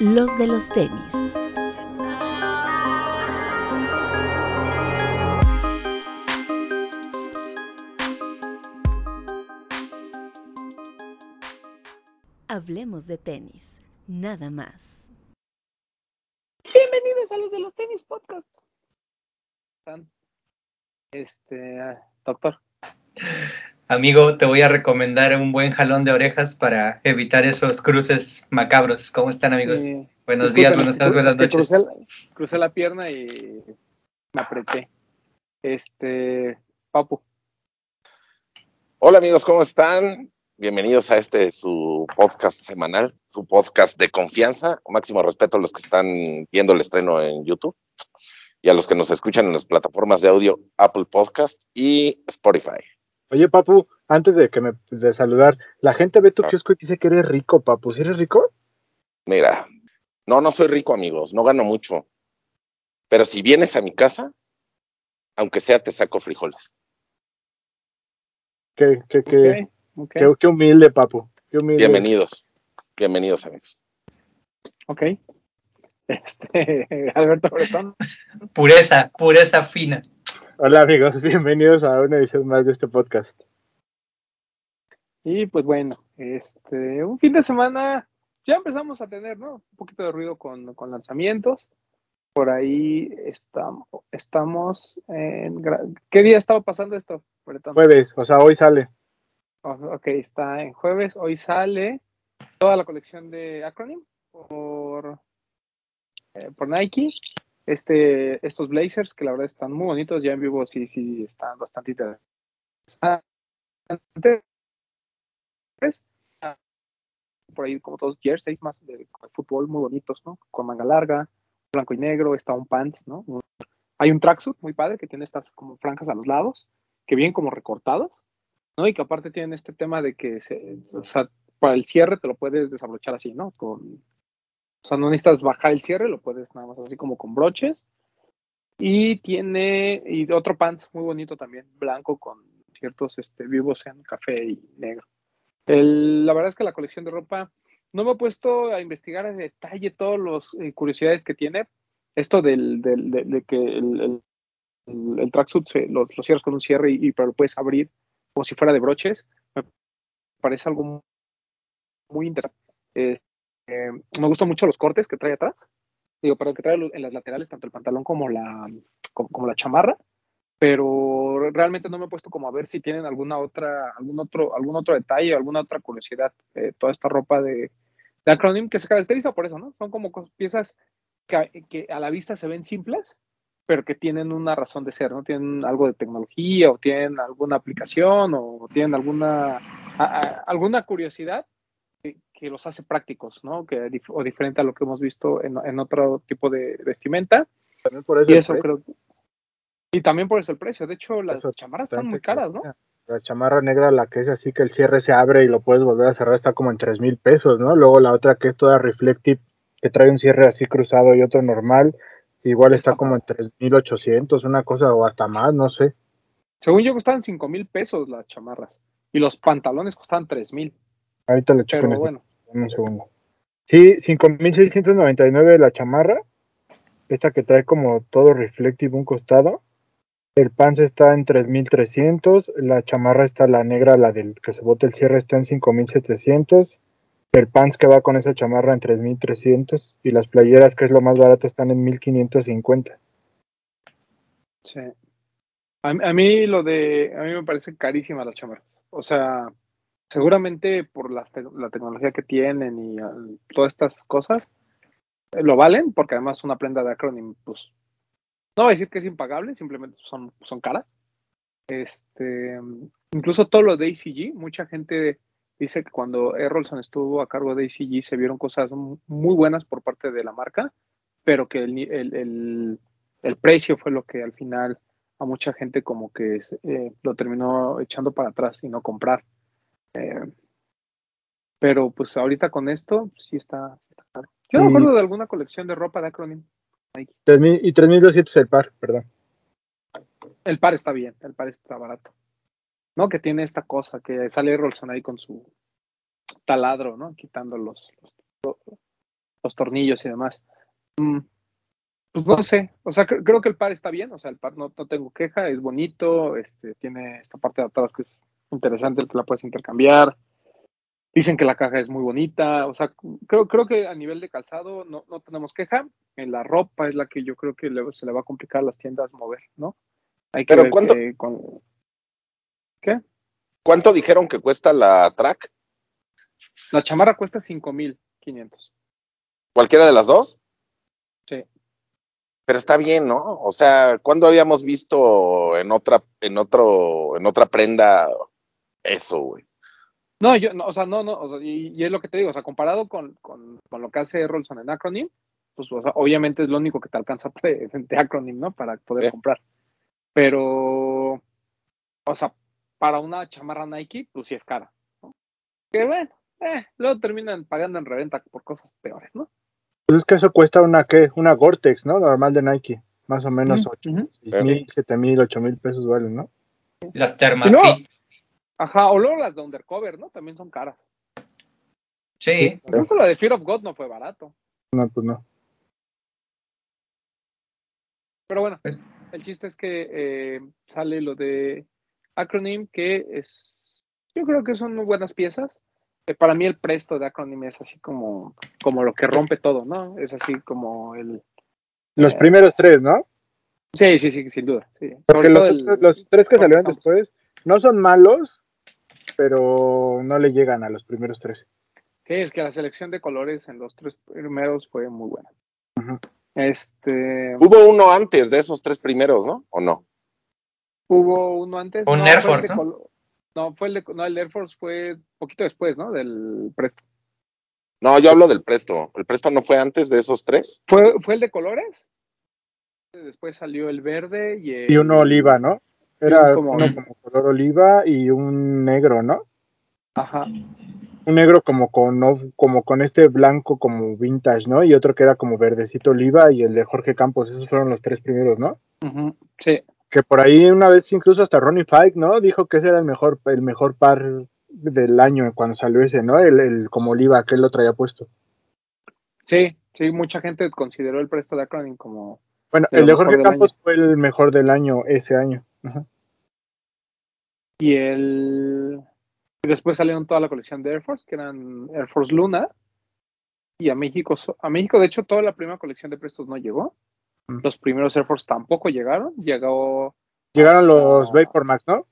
los de los tenis. Hablemos de tenis, nada más. Bienvenidos a los de los tenis podcast. Este, doctor. Amigo, te voy a recomendar un buen jalón de orejas para evitar esos cruces macabros. ¿Cómo están, amigos? Buenos días, buenas tardes, buenas noches. Crucé, la pierna y me apreté. Este, Papu. Hola, amigos, ¿cómo están? Bienvenidos a este su podcast semanal, su podcast de confianza. Máximo respeto a los que están viendo el estreno en YouTube y a los que nos escuchan en las plataformas de audio Apple Podcast y Spotify. Oye, Papu, antes de que me de saludar, la gente ve tu ah. kiosco y dice que eres rico, Papu. ¿Sí eres rico? Mira, no, no soy rico, amigos, no gano mucho. Pero si vienes a mi casa, aunque sea, te saco frijoles. Qué, qué, qué, qué, humilde, Papu. Qué humilde. Bienvenidos, bienvenidos, amigos. Ok. Este, Alberto Bretón. Pureza, pureza fina. Hola amigos, bienvenidos a una edición más de este podcast. Y pues bueno, este, un fin de semana ya empezamos a tener, ¿no? Un poquito de ruido con, lanzamientos. Por ahí estamos, estamos en... ¿Qué día estaba pasando esto? Jueves, o sea, hoy sale. Oh, ok, está en jueves, hoy sale toda la colección de Acronym por, eh, por Nike este, estos blazers que la verdad están muy bonitos, ya en vivo sí, sí están bastante interesantes. Por ahí como todos jerseys más de, fútbol muy bonitos, ¿no? Con manga larga, blanco y negro, está un pants, ¿no? Hay un tracksuit muy padre que tiene estas como franjas a los lados, que vienen como recortados, ¿no? Y que aparte tienen este tema de que se, para el cierre te lo puedes desabrochar así, ¿no? Con o sea, no necesitas bajar el cierre, lo puedes nada más así como con broches. Y tiene y otro pants muy bonito también, blanco con ciertos este, vivos en café y negro. la verdad es que la colección de ropa no me he puesto a investigar en detalle todas las eh, curiosidades que tiene. Esto del, de, que el, el, tracksuit lo, cierras con un cierre y, pero lo puedes abrir como si fuera de broches. Me parece algo muy interesante. Me gustan mucho los cortes que trae atrás. Digo, pero que trae en las laterales, tanto el pantalón como la, como, la chamarra. Pero realmente no me he puesto como a ver si tienen alguna otra, algún otro, algún otro detalle, alguna otra curiosidad. Eh, toda esta ropa de, de Acronym que se caracteriza por eso, ¿no? Son como piezas que, que a la vista se ven simples, pero que tienen una razón de ser, ¿no? Tienen algo de tecnología o tienen alguna aplicación o tienen alguna, alguna curiosidad que los hace prácticos, ¿no? Que, o diferente a lo que hemos visto en, otro tipo de vestimenta. También por eso. Y eso creo. Y también por eso el precio. De hecho, las chamarras están muy caras, ¿no? La chamarra negra, la que es así que el cierre se abre y lo puedes volver a cerrar, está como en tres mil pesos, ¿no? Luego la otra que es toda reflective, que trae un cierre así cruzado y otro normal, igual está como en tres mil ochocientos, una cosa o hasta más, no sé. Según yo costaban cinco mil pesos las chamarras y los pantalones costaban tres mil. Ahorita lo checo en bueno. Un segundo. Sí, 5699 la chamarra. Esta que trae como todo reflective un costado. El pants está en 3300. La chamarra está la negra, la del que se bote el cierre, está en 5700. El pants que va con esa chamarra en 3300. Y las playeras, que es lo más barato, están en 1550. Sí. A, a mí lo de. A mí me parece carísima la chamarra. O sea, seguramente por la, tecnología que tienen y todas estas cosas, eh, lo valen, porque además una prenda de acrónimo, pues, no voy a decir que es impagable, simplemente son, son caras. Este, incluso todo lo de ACG, mucha gente dice que cuando Errolson estuvo a cargo de ACG se vieron cosas muy buenas por parte de la marca, pero que el, precio fue lo que al final a mucha gente como que eh, lo terminó echando para atrás y no comprar. Eh, pero pues ahorita con esto, sí está, Yo no me acuerdo de alguna colección de ropa de Acronym. y 3.200 el par, perdón. El par está bien, el par está barato. ¿No? Que tiene esta cosa, que sale Rolson ahí con su taladro, ¿no? Quitando los, los, los tornillos y demás. Mm, pues no sé, o sea, creo que el par está bien, o sea, el par no, no tengo queja, es bonito, este, tiene esta parte de atrás que es interesante, el que la puedes intercambiar. Dicen que la caja es muy bonita, o sea, creo, creo que a nivel de calzado no, no tenemos queja. En la ropa es la que yo creo que se le va a complicar a las tiendas mover, ¿no? Hay que Pero ¿cuánto? ¿Qué? ¿Cuánto dijeron que cuesta la track? La chamarra cuesta 5500. ¿Cualquiera de las dos? Sí. Pero está bien, ¿no? O sea, ¿cuándo habíamos visto en otra, en otro, en otra prenda eso, güey? No, yo, no, o sea, no, no, y, es lo que te digo, o sea, comparado con, con, con lo que hace Rolson en Acronym, pues o sea, obviamente es lo único que te alcanza de, de Acronym, ¿no? Para poder comprar. Pero, o sea, para una chamarra Nike, pues sí es cara. ¿no? Que bueno, eh, luego terminan pagando en reventa por cosas peores, ¿no? Pues es que eso cuesta una, ¿qué? Una Gore-Tex, ¿no? Normal de Nike. Más o menos ocho mil, siete mil, ocho mil pesos valen, ¿no? Las Thermafit. Ajá, o luego las de Undercover, ¿no? También son caras. Sí. Incluso la de Fear of God no fue barato. No, pues no. Pero bueno, pues el chiste es que eh, sale lo de Acronym, que es, yo creo que son muy buenas piezas. Eh, para mí el presto de Acronym es así como, como lo que rompe todo, ¿no? Es así como el... Los eh, primeros tres, ¿no? Sí, sí, sí, sin duda. Sí. Porque los, los, tres que salieron después no son malos, pero no le llegan a los primeros tres. Sí, es que la selección de colores en los tres primeros fue muy buena. Este. Hubo uno antes de esos tres primeros, ¿no? ¿O no? Hubo uno antes. Un Air Force, ¿no? fue el de, no, el Air Force fue poquito después, ¿no? Del Presto. No, yo hablo del Presto. ¿El Presto no fue antes de esos tres? ¿Fue, fue el de colores? Después salió el verde y el... Y uno oliva, ¿no? Era como... uno como color oliva y un negro, ¿no? Ajá. Un negro como con, como con este blanco como vintage, ¿no? Y otro que era como verdecito oliva y el de Jorge Campos. Esos fueron los tres primeros, ¿no? Sí que por ahí una vez incluso hasta Ronnie Fike, ¿no? Dijo que ese era el mejor, el mejor par del año cuando salió ese, ¿no? El, el como Oliva que él lo traía puesto. Sí, sí, mucha gente consideró el presto de Acronym como. Bueno, el de Jorge Campos fue el mejor del año ese año. Y el. Y después salieron toda la colección de Air Force, que eran Air Force Luna. Y a México, a México, de hecho, toda la primera colección de prestos no llegó. Los primeros Air Force tampoco llegaron. Llegó. Llegaron los Vapor Max, ¿no?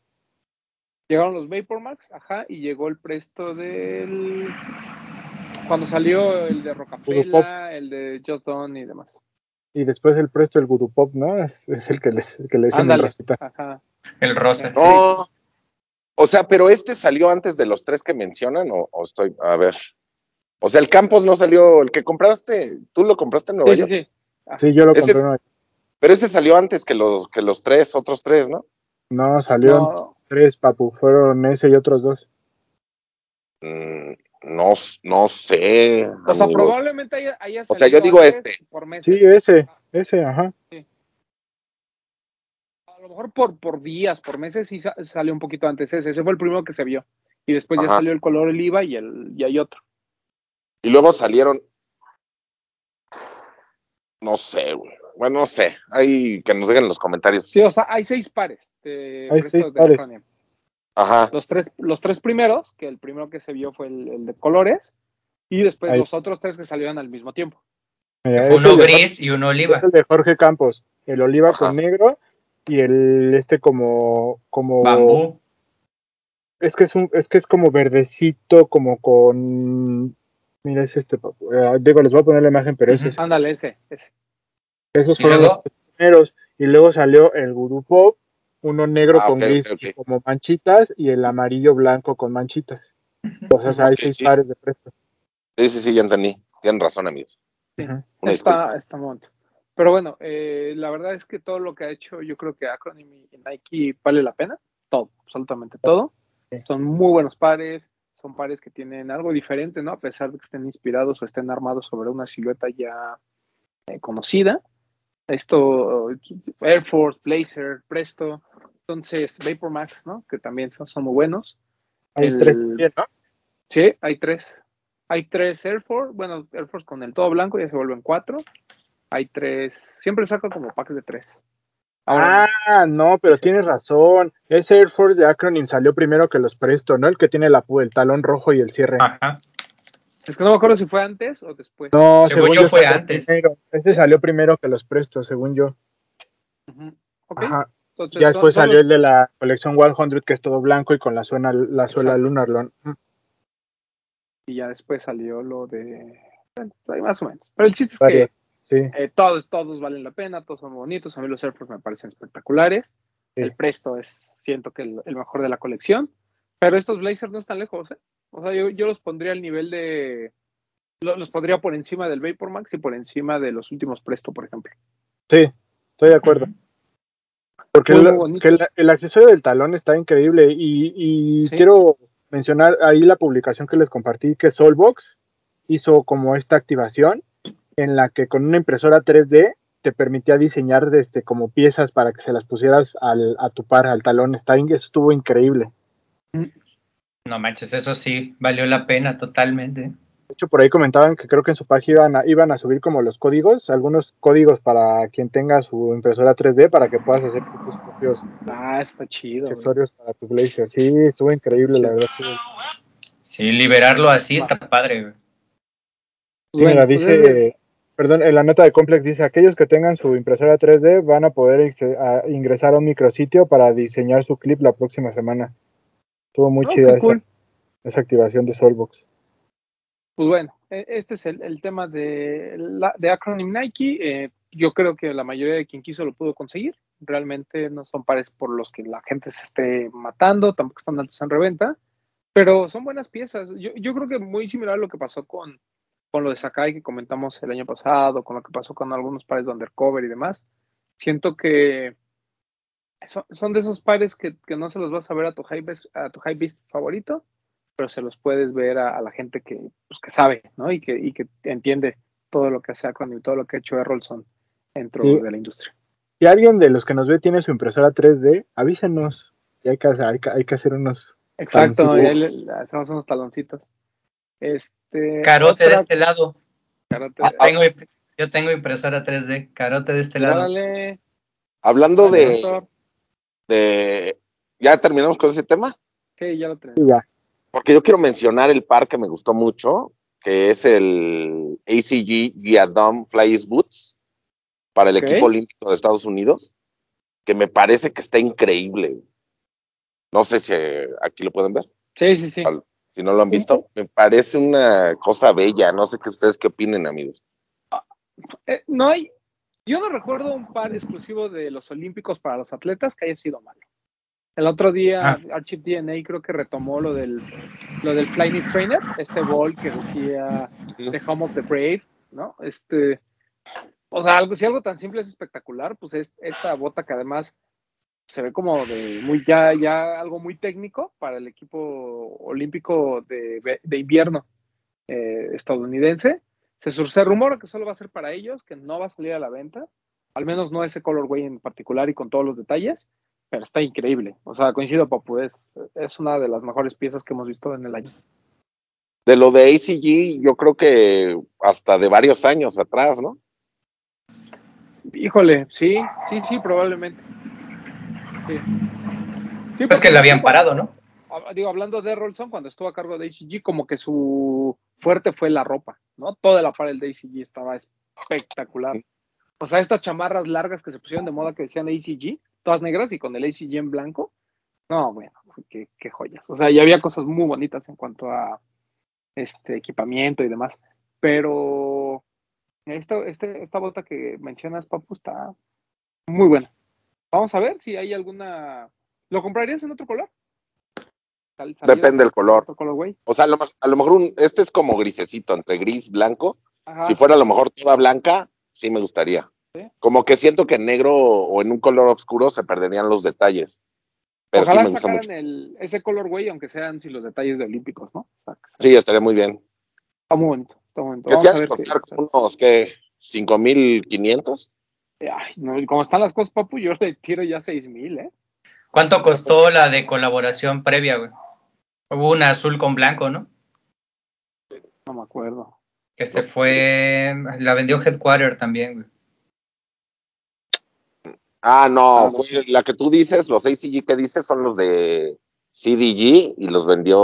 Llegaron los Vapor Max, ajá, y llegó el presto del. Cuando salió el de Rocafela, el de Just Done y demás. Y después el presto del Voodoo Pop, ¿no? Es, el que le, que le el Ajá. El rosa. No. O sea, pero este salió antes de los tres que mencionan, o, estoy. A ver. O sea, el Campos no salió. El que compraste, tú lo compraste en Nueva sí, York. Sí, sí. Sí, yo lo compré. pero ese salió antes que los, que los tres, otros tres, ¿no? No, salieron tres, papu. Fueron ese y otros dos. Mm, no, no sé. O sea, probablemente haya, haya O sea, yo digo este. Sí, ese, ese, ajá. A lo mejor por, por días, por meses, sí salió un poquito antes ese. Ese fue el primero que se vio. Y después ya salió el color oliva y, el, y hay otro. Y luego salieron no sé, güey. Bueno, no sé. Hay que nos digan en los comentarios. Sí, o sea, hay seis pares de hay seis pares. Ajá. Los tres, los tres primeros, que el primero que se vio fue el, de colores, y después los otros tres que salieron al mismo tiempo. Uno gris y uno oliva. el de Jorge Campos. El oliva con negro y el este como como bambú. Es que es un, es que es como verdecito, como con Mira, es este, eh, digo, les voy a poner la imagen, pero ese es. Ándale, ese, ese. Esos fueron los primeros. Y luego salió el Voodoo Pop, uno negro ah, con gris como manchitas y el amarillo blanco con manchitas. O sea, hay seis pares de presto. Sí, sí, sí, ya entendí. Tienen razón, amigos. Sí, está, está Pero bueno, eh, la verdad es que todo lo que ha hecho, yo creo que Acronym y Nike vale la pena. Todo, absolutamente todo. Son muy buenos pares son pares que tienen algo diferente, ¿no? A pesar de que estén inspirados o estén armados sobre una silueta ya eh, conocida. Esto, Air Force, Blazer, Presto, entonces Vapor Max, ¿no? Que también son, muy buenos. Hay tres también, ¿no? Sí, hay tres. Hay tres Air Force, bueno, Air Force con el todo blanco ya se vuelven cuatro. Hay tres, siempre saco como packs de tres. ah, no, pero tienes razón. Ese Air Force de Acronym salió primero que los Presto, ¿no? El que tiene la, el talón rojo y el cierre. Ajá. Es que no me acuerdo si fue antes o después. No, según, yo, fue antes. Ese salió primero que los Presto, según yo. Ajá. ya después salió el de la colección 100 que es todo blanco y con la, suela, la suela Lunarlon. Y ya después salió lo de... Bueno, más o menos. Pero el chiste es que eh, todos, todos valen la pena, todos son bonitos. A mí los Air me parecen espectaculares. El Presto es, siento que el, mejor de la colección. Pero estos Blazers no están lejos, ¿eh? O sea, yo, yo los pondría al nivel de. Los, pondría por encima del Vapor Max y por encima de los últimos Presto, por ejemplo. Sí, estoy de acuerdo. Porque el, accesorio del talón está increíble y, quiero mencionar ahí la publicación que les compartí que Solbox hizo como esta activación en la que con una impresora 3D te permitía diseñar este, como piezas para que se las pusieras al, a tu par, al talón. Está, eso estuvo increíble. No manches, eso sí, valió la pena totalmente. De hecho, por ahí comentaban que creo que en su página iban a, iban a subir como los códigos, algunos códigos para quien tenga su impresora 3D para que puedas hacer tus propios ah, está chido, accesorios para tu Blazer. Sí, estuvo increíble, la verdad. Sí, liberarlo así está padre. Sí, mira, pues dice, perdón, en la nota de Complex dice, aquellos que tengan su impresora 3D van a poder ingresar a un micrositio para diseñar su clip la próxima semana. Estuvo muy oh, chida esa, esa activación de Solbox. Pues bueno, e, este es el, tema de, la, de Acronym Nike. Eh, yo creo que la mayoría de quien quiso lo pudo conseguir. Realmente no son pares por los que la gente se esté matando, tampoco están altos en reventa, pero son buenas piezas. Yo, creo que muy similar a lo que pasó con, con lo de Sakai que comentamos el año pasado, con lo que pasó con algunos pares de undercover y demás. Siento que son, de esos pares que, que, no se los vas a ver a tu high a tu high beast favorito, pero se los puedes ver a, la gente que, pues, que sabe, ¿no? Y que, y que entiende todo lo que hace y todo lo que ha hecho Errolson dentro de la industria. Si alguien de los que nos ve tiene su impresora 3D, avísenos. Y hay que, hay hay que hacer unos. Exacto, hacemos unos taloncitos. Este, Carote de este lado. yo tengo impresora 3D. Carote de este lado. Hablando de, de. ¿Ya terminamos con ese tema? Sí, ya lo tenemos. Porque yo quiero mencionar el par que me gustó mucho, que es el ACG Giadom Flyers Boots para el equipo olímpico de Estados Unidos, que me parece que está increíble. No sé si aquí lo pueden ver. Sí, sí, sí. Si no lo han visto, me parece una cosa bella. No sé qué ustedes qué opinen, amigos. Eh, no hay, yo no recuerdo un par exclusivo de los Olímpicos para los atletas que haya sido malo. El otro día ah. Archive DNA creo que retomó lo del lo del Flying Trainer, este ball que decía The Home of the Brave, ¿no? Este, o sea, algo, si algo tan simple es espectacular, pues es esta bota que además se ve como de muy ya, ya algo muy técnico para el equipo olímpico de, invierno eh, estadounidense. Se, se rumora que solo va a ser para ellos, que no va a salir a la venta, al menos no ese colorway en particular y con todos los detalles pero está increíble. O sea, coincido, Papu, es, es una de las mejores piezas que hemos visto en el año. De lo de ACG, yo creo que hasta de varios años atrás, ¿no? Híjole, sí, sí, sí, probablemente. Sí. pues que le habían parado, ¿no? Digo, hablando de Rolson, cuando estuvo a cargo de ACG, como que su fuerte fue la ropa, ¿no? Toda la pared de ACG estaba espectacular. O sea, estas chamarras largas que se pusieron de moda que decían ACG, todas negras y con el ACG en blanco. No, bueno, qué, joyas. O sea, ya había cosas muy bonitas en cuanto a este equipamiento y demás. Pero esta, este, esta bota que mencionas, Papu, está muy buena. Vamos a ver si hay alguna. ¿Lo comprarías en otro color? Depende del color. o sea, a lo, mejor este es como grisecito, entre gris, blanco. Si fuera a lo mejor toda blanca, sí me gustaría. Como que siento que en negro o en un color oscuro se perderían los detalles. Pero Ojalá sí me gusta mucho. El, ese color, güey, aunque sean sin los detalles de olímpicos, ¿no? sí, estaría muy bien. Está muy bonito, está muy bonito. Que si hace costar unos, ¿qué? ¿5,500? Ay, no, y como están las cosas, papu, yo le tiro ya 6,000, ¿eh? ¿Cuánto costó la de colaboración previa, güey? Hubo una azul con blanco, ¿no? No me acuerdo. Que se fue, la vendió Headquarter también, güey. Ah, no, ah, fue la que tú dices, los ACG que dices son los de CDG y los vendió.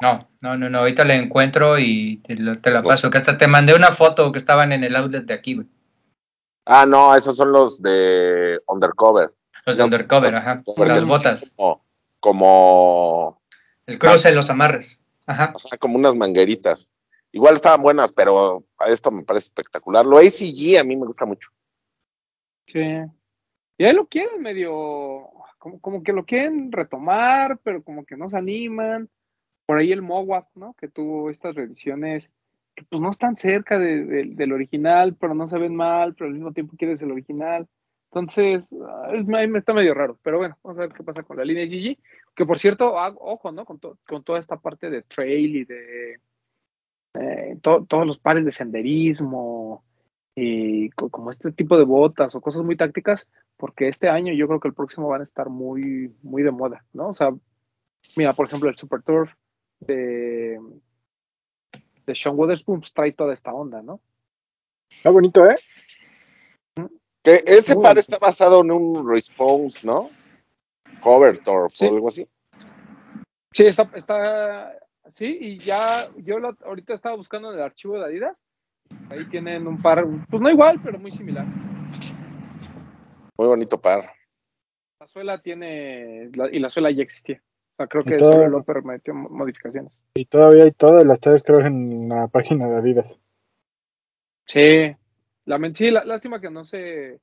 No, no, no, no, ahorita la encuentro y te, la paso, que hasta te mandé una foto que estaban en el outlet de aquí, güey. Ah, no, esos son los de Undercover. Los de Undercover, ajá, las botas. Como, El cruce, los amarres, ajá. Como unas mangueritas. Igual estaban buenas, pero esto me parece espectacular. Lo ACG a mí me gusta mucho. Sí. Y ahí lo quieren medio, como, como que lo quieren retomar, pero como que no se animan. Por ahí el Mowap, ¿no? Que tuvo estas reediciones que pues no están cerca del original, pero no se ven mal, pero al mismo tiempo quieres el original. Entonces, me está medio raro, pero bueno, vamos a ver qué pasa con la línea GG. Que por cierto, ojo, ¿no? Con, con toda esta parte de trail y de eh, todos los pares de senderismo y como este tipo de botas o cosas muy tácticas, porque este año yo creo que el próximo van a estar muy, muy de moda, ¿no? O sea, mira, por ejemplo, el Super Turf de, de Sean Witherspoon pues, trae toda esta onda, ¿no? Está bonito, ¿eh? Que ese par está basado en un response, ¿no? Cover Turf o algo así. Sí, está, está, sí, y ya, yo ahorita estaba buscando en el archivo de Adidas, ahí tienen un par, pues no igual, pero muy similar. Muy bonito par. La suela tiene, y la suela ya existía. O sea, creo que eso lo permitió modificaciones. Y todavía hay todas las tres, creo, en la página de Adidas. Sí, la, sí, lástima que no se,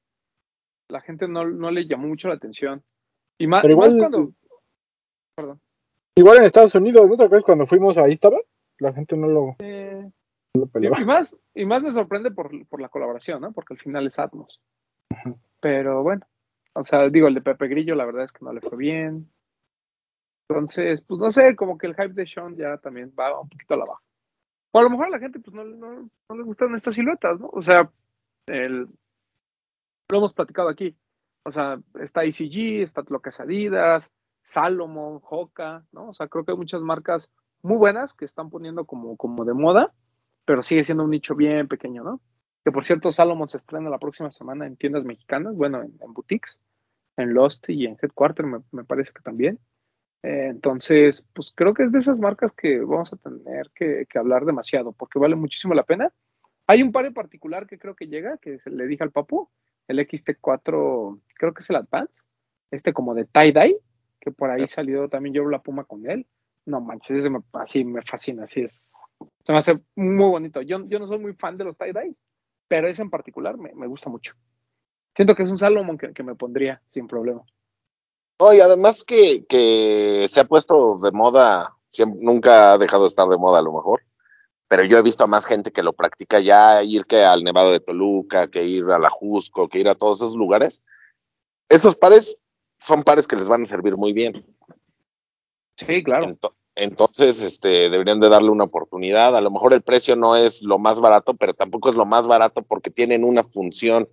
la gente no, no le llamó mucho la atención. Y más, igual, más cuando, perdón. Igual en Estados Unidos, ¿no te acuerdas cuando fuimos ahí estaba? La gente no lo, y, más, y más me sorprende por, por, la colaboración, ¿no? Porque al final es Atmos. Pero bueno, o sea, digo, el de Pepe Grillo, la verdad es que no le fue bien. Entonces, pues no sé, como que el hype de Sean ya también va un poquito a la baja. O a lo mejor a la gente, pues no, no, no le gustan estas siluetas, ¿no? O sea, el, lo hemos platicado aquí. O sea, está ICG, está lo que es Adidas, Salomon, Hoka, ¿no? O sea, creo que hay muchas marcas muy buenas que están poniendo como, como de moda, pero sigue siendo un nicho bien pequeño, ¿no? Que por cierto, Salomon se estrena la próxima semana en tiendas mexicanas, bueno, en, boutiques, en Lost y en Headquarter, me, parece que también. Eh, entonces, pues creo que es de esas marcas que vamos a tener que, que, hablar demasiado, porque vale muchísimo la pena. Hay un par en particular que creo que llega, que le dije al papu, el XT4, creo que es el Advance, este como de tie-dye, que por ahí salió también yo la puma con él. No manches, ese me, así me fascina, así es. Se me hace muy bonito. Yo, yo no soy muy fan de los tie-dyes, pero ese en particular me, me, gusta mucho. Siento que es un Salomon que, que me pondría sin problema. No, y además que, que se ha puesto de moda, siempre, nunca ha dejado de estar de moda a lo mejor, pero yo he visto a más gente que lo practica ya, ir que al Nevado de Toluca, que ir a la Jusco, que ir a todos esos lugares. Esos pares son pares que les van a servir muy bien. Sí, claro. Entonces, este, deberían de darle una oportunidad. A lo mejor el precio no es lo más barato, pero tampoco es lo más barato porque tienen una función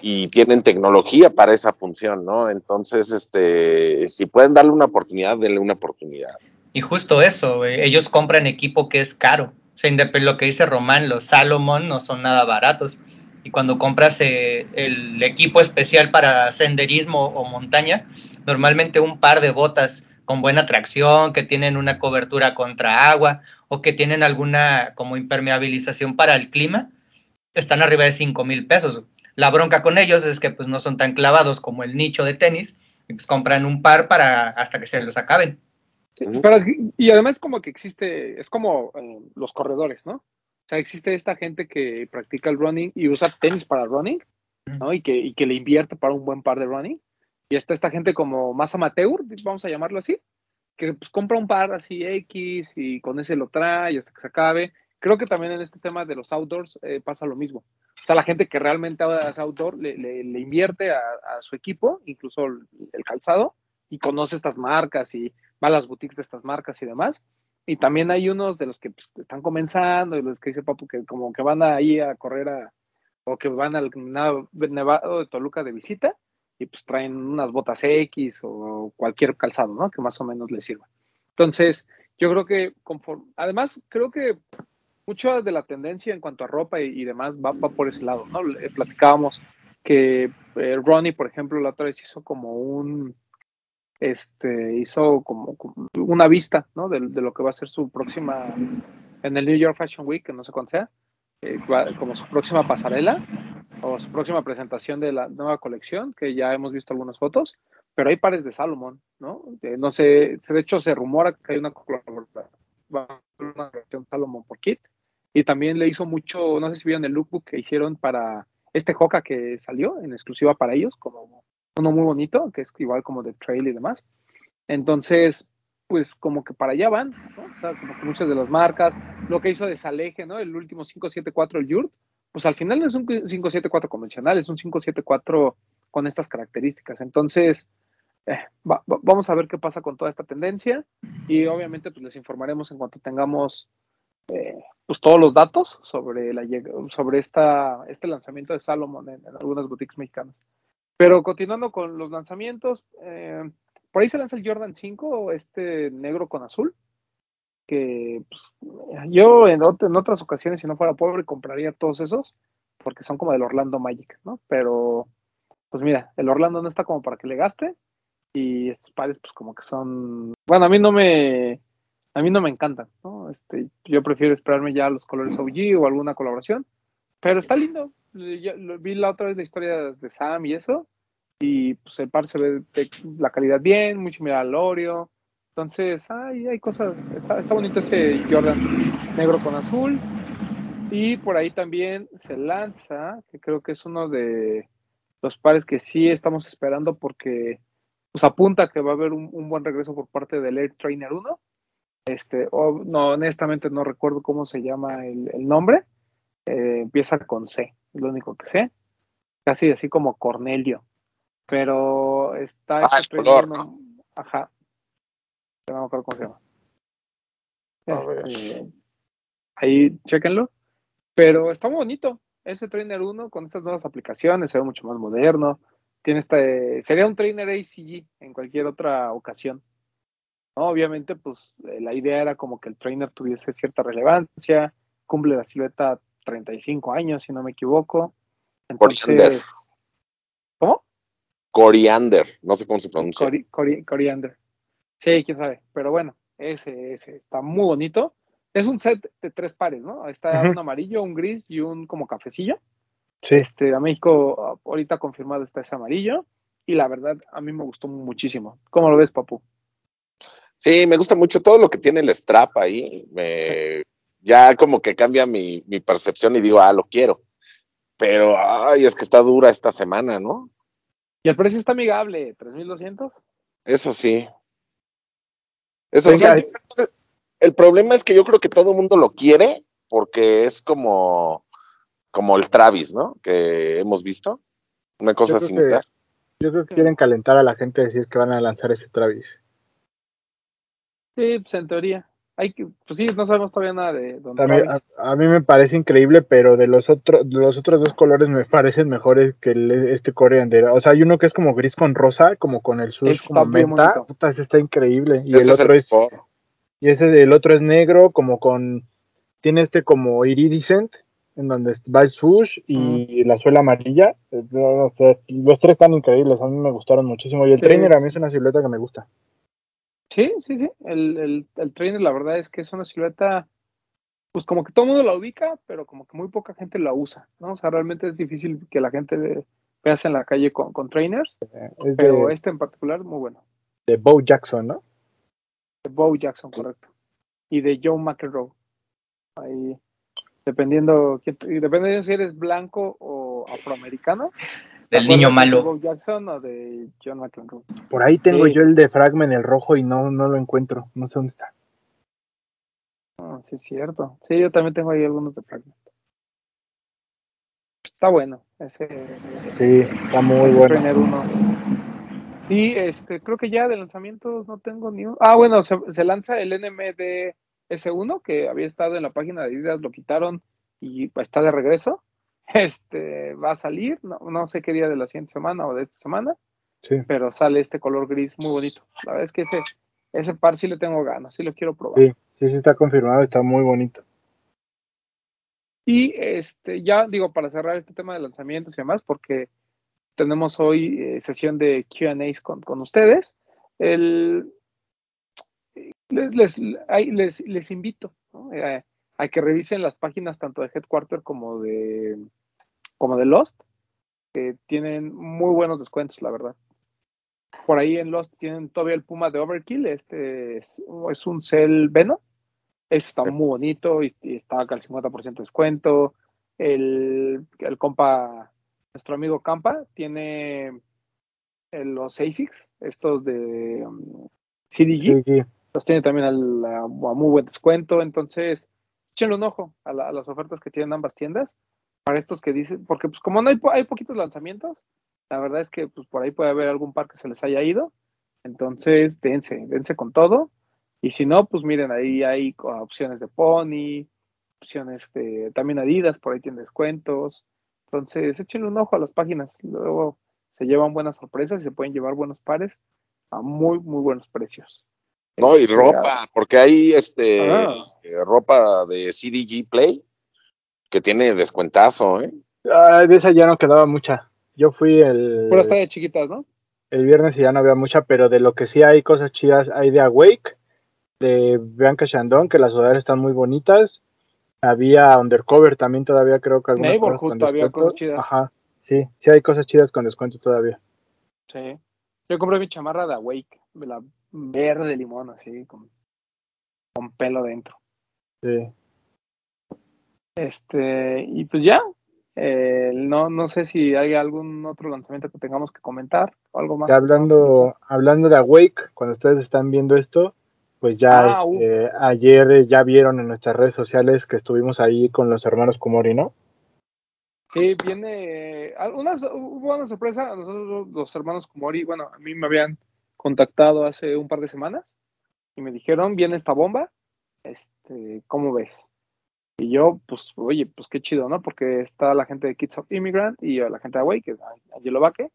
y tienen tecnología para esa función, ¿no? Entonces, este, si pueden darle una oportunidad, denle una oportunidad. Y justo eso, ellos compran equipo que es caro. O sea, lo que dice Román, los Salomon no son nada baratos y cuando compras eh, el equipo especial para senderismo o montaña, normalmente un par de botas con buena tracción, que tienen una cobertura contra agua o que tienen alguna como impermeabilización para el clima, están arriba de 5 mil pesos. La bronca con ellos es que pues no son tan clavados como el nicho de tenis y pues compran un par para hasta que se los acaben. y además como que existe, es como eh, los corredores, ¿no? O sea, existe esta gente que practica el running y usa tenis para running, ¿no? Y que, y que le invierte para un buen par de running. Y está esta gente como más amateur, vamos a llamarlo así, que pues compra un par así X y con ese lo trae hasta que se acabe. Creo que también en este tema de los outdoors eh, pasa lo mismo. O sea, la gente que realmente hace outdoor le, le, invierte a, su equipo, incluso el, el, calzado, y conoce estas marcas y va a las boutiques de estas marcas y demás. Y también hay unos de los que pues, están comenzando y los que dice Papu que como que van ahí a correr a, o que van al Nevado de Toluca de visita y pues traen unas botas X o cualquier calzado, ¿no? Que más o menos les sirva. Entonces, yo creo que conforme, además creo que mucho de la tendencia en cuanto a ropa y, demás va, por ese lado, ¿no? platicábamos que eh, Ronnie, por ejemplo, la otra vez hizo como un, este, hizo como, una vista, ¿no? De, lo que va a ser su próxima, en el New York Fashion Week, que no sé cuándo sea, eh, como su próxima pasarela o su próxima presentación de la nueva colección, que ya hemos visto algunas fotos, pero hay pares de Salomon, ¿no? no sé, de hecho se rumora que hay una colaboración, una Salomon por Kit, y también le hizo mucho, no sé si vieron el lookbook que hicieron para este Hoka que salió en exclusiva para ellos, como uno muy bonito, que es igual como de trail y demás. Entonces, pues como que para allá van, ¿no? O sea, como que muchas de las marcas, lo que hizo de Saleje, ¿no? El último 574, el Yurt, pues al final no es un 574 convencional, es un 574 con estas características. Entonces, eh, vamos a ver qué pasa con toda esta tendencia y obviamente pues les informaremos en cuanto tengamos eh, pues todos los datos sobre, la, sobre esta, este lanzamiento de Salomon en, algunas boutiques mexicanas. Pero continuando con los lanzamientos, eh, por ahí se lanza el Jordan 5, este negro con azul, que pues, yo en, en, otras ocasiones, si no fuera pobre, compraría todos esos, porque son como del Orlando Magic, ¿no? Pero, pues mira, el Orlando no está como para que le gaste, y estos pares, pues como que son, bueno, a mí no me, a mí no me encantan, ¿no? Este, yo prefiero esperarme ya los colores OG o alguna colaboración, pero está lindo. vi la otra vez la historia de Sam y eso, y pues el par se ve de la calidad bien, muy similar al Oreo. Entonces, ay, hay cosas, está, está bonito ese Jordan negro con azul. Y por ahí también se lanza, que creo que es uno de los pares que sí estamos esperando porque pues apunta que va a haber un, un buen regreso por parte del Air Trainer 1 este, no, honestamente no recuerdo cómo se llama el, nombre. Eh, empieza con C, es lo único que sé. Casi así como Cornelio. Pero está ah, este Ajá. No me acuerdo cómo se llama. Este, ahí, chéquenlo. Pero está muy bonito. Ese Trainer 1 con estas nuevas aplicaciones se ve mucho más moderno. Tiene este, sería un Trainer ACG en cualquier otra ocasión. Obviamente, pues eh, la idea era como que el trainer tuviese cierta relevancia, cumple la silueta 35 años, si no me equivoco. Coriander. ¿Cómo? Coriander, no sé cómo se pronuncia. coriander. Sí, quién sabe, pero bueno, ese, ese está muy bonito. Es un set de tres pares, ¿no? Está un amarillo, un gris y un como cafecillo. Sí. Este, a México ahorita confirmado está ese amarillo y la verdad a mí me gustó muchísimo. ¿Cómo lo ves, Papu? Sí, me gusta mucho todo lo que tiene el strap ahí. Me, ya como que cambia mi, mi percepción y digo, ah, lo quiero. Pero, ay, es que está dura esta semana, ¿no? Y el precio está amigable, 3.200. Eso sí. Eso sí. El problema es que yo creo que todo el mundo lo quiere porque es como, como el Travis, ¿no? Que hemos visto. Una cosa similar. yo creo que quieren calentar a la gente si es que van a lanzar ese Travis. Sí, pues en teoría. Hay que, pues sí, no sabemos todavía nada de Don a, mí me parece increíble, pero de los otros, los otros dos colores me parecen mejores que este coriander. O sea, hay uno que es como gris con rosa, como con el sur como menta. Puta, ese está increíble. Y el otro es, y ese el otro es negro, como con tiene este como iridescent, en donde va el sush y la suela amarilla. los tres están increíbles, a mí me gustaron muchísimo. Y el trainer a mí es una silueta que me gusta. Sí, sí, sí. El, el, el trainer, la verdad es que es una silueta, pues como que todo el mundo la ubica, pero como que muy poca gente la usa, ¿no? O sea, realmente es difícil que la gente veas en la calle con, con trainers, eh, pero este en particular, muy bueno. De Bo Jackson, ¿no? De Bo Jackson, correcto. Y de Joe McEnroe. Ahí, dependiendo, dependiendo si eres blanco o afroamericano, del niño malo. Jackson o de John McEnroe? Por ahí tengo yo el de Fragment, el rojo, y no, no lo encuentro. No sé dónde está. Ah, sí, es cierto. Sí, yo también tengo ahí algunos de Fragment. Está bueno. Ese, sí, está muy bueno. Uno. Y este, creo que ya de lanzamientos no tengo ni uno. Ah, bueno, se, se lanza el NMD S1 que había estado en la página de Adidas, lo quitaron y está de regreso. Este va a salir, no, no sé qué día de la siguiente semana o de esta semana, pero sale este color gris muy bonito. La verdad es que ese ese par sí le tengo ganas, sí lo quiero probar. Sí, sí, sí está confirmado, está muy bonito. Y este, ya digo, para cerrar este tema de lanzamientos y demás, porque tenemos hoy eh, sesión de QAs con, con ustedes, el, les, les, les, invito eh, a que revisen las páginas tanto de Headquarter como de, como de Lost, que tienen muy buenos descuentos, la verdad. Por ahí en Lost tienen todavía el Puma de Overkill, este es, es un Cell Venom, ese está muy bonito y, está acá al 50% de descuento. El, el compa, nuestro amigo Campa, tiene los ASICs, estos de um, CDG, los tiene también al, a, muy buen descuento. Entonces, échenle un ojo a, las ofertas que tienen ambas tiendas. Para estos que dicen, porque pues como no hay, hay poquitos lanzamientos, la verdad es que pues por ahí puede haber algún par que se les haya ido. Entonces, dense, dense con todo. Y si no, pues miren, ahí hay opciones de Pony, opciones de también Adidas, por ahí tienen descuentos. Entonces, échenle un ojo a las páginas. Luego se llevan buenas sorpresas y se pueden llevar buenos pares a muy, muy buenos precios. No, y ropa, porque hay este ah. eh, ropa de CDG Play que tiene descuentazo, ¿eh? Ah, de esa ya no quedaba mucha. Yo fui el. Pero está de chiquitas, ¿no? El viernes y ya no había mucha, pero de lo que sí hay cosas chidas, hay de Awake, de Bianca Chandon, que las sudaderas están muy bonitas. Había Undercover también todavía, creo que algunas cosas con todavía cosas chidas. Ajá, sí, sí hay cosas chidas con descuento todavía. Sí. Yo compré mi chamarra de Awake, de la verde limón, así, con, con pelo dentro. Sí. Este, y pues ya, eh, no, no sé si hay algún otro lanzamiento que tengamos que comentar o algo más. hablando, hablando de Awake, cuando ustedes están viendo esto, pues ya ah, este, ayer ya vieron en nuestras redes sociales que estuvimos ahí con los hermanos Kumori, ¿no? Sí, viene algunas hubo una sorpresa, nosotros los hermanos Kumori, bueno, a mí me habían contactado hace un par de semanas y me dijeron, viene esta bomba, este, ¿cómo ves? Y yo, pues, oye, pues qué chido, ¿no? Porque está la gente de Kids of Immigrant y la gente de Away, que es Angelo Baque.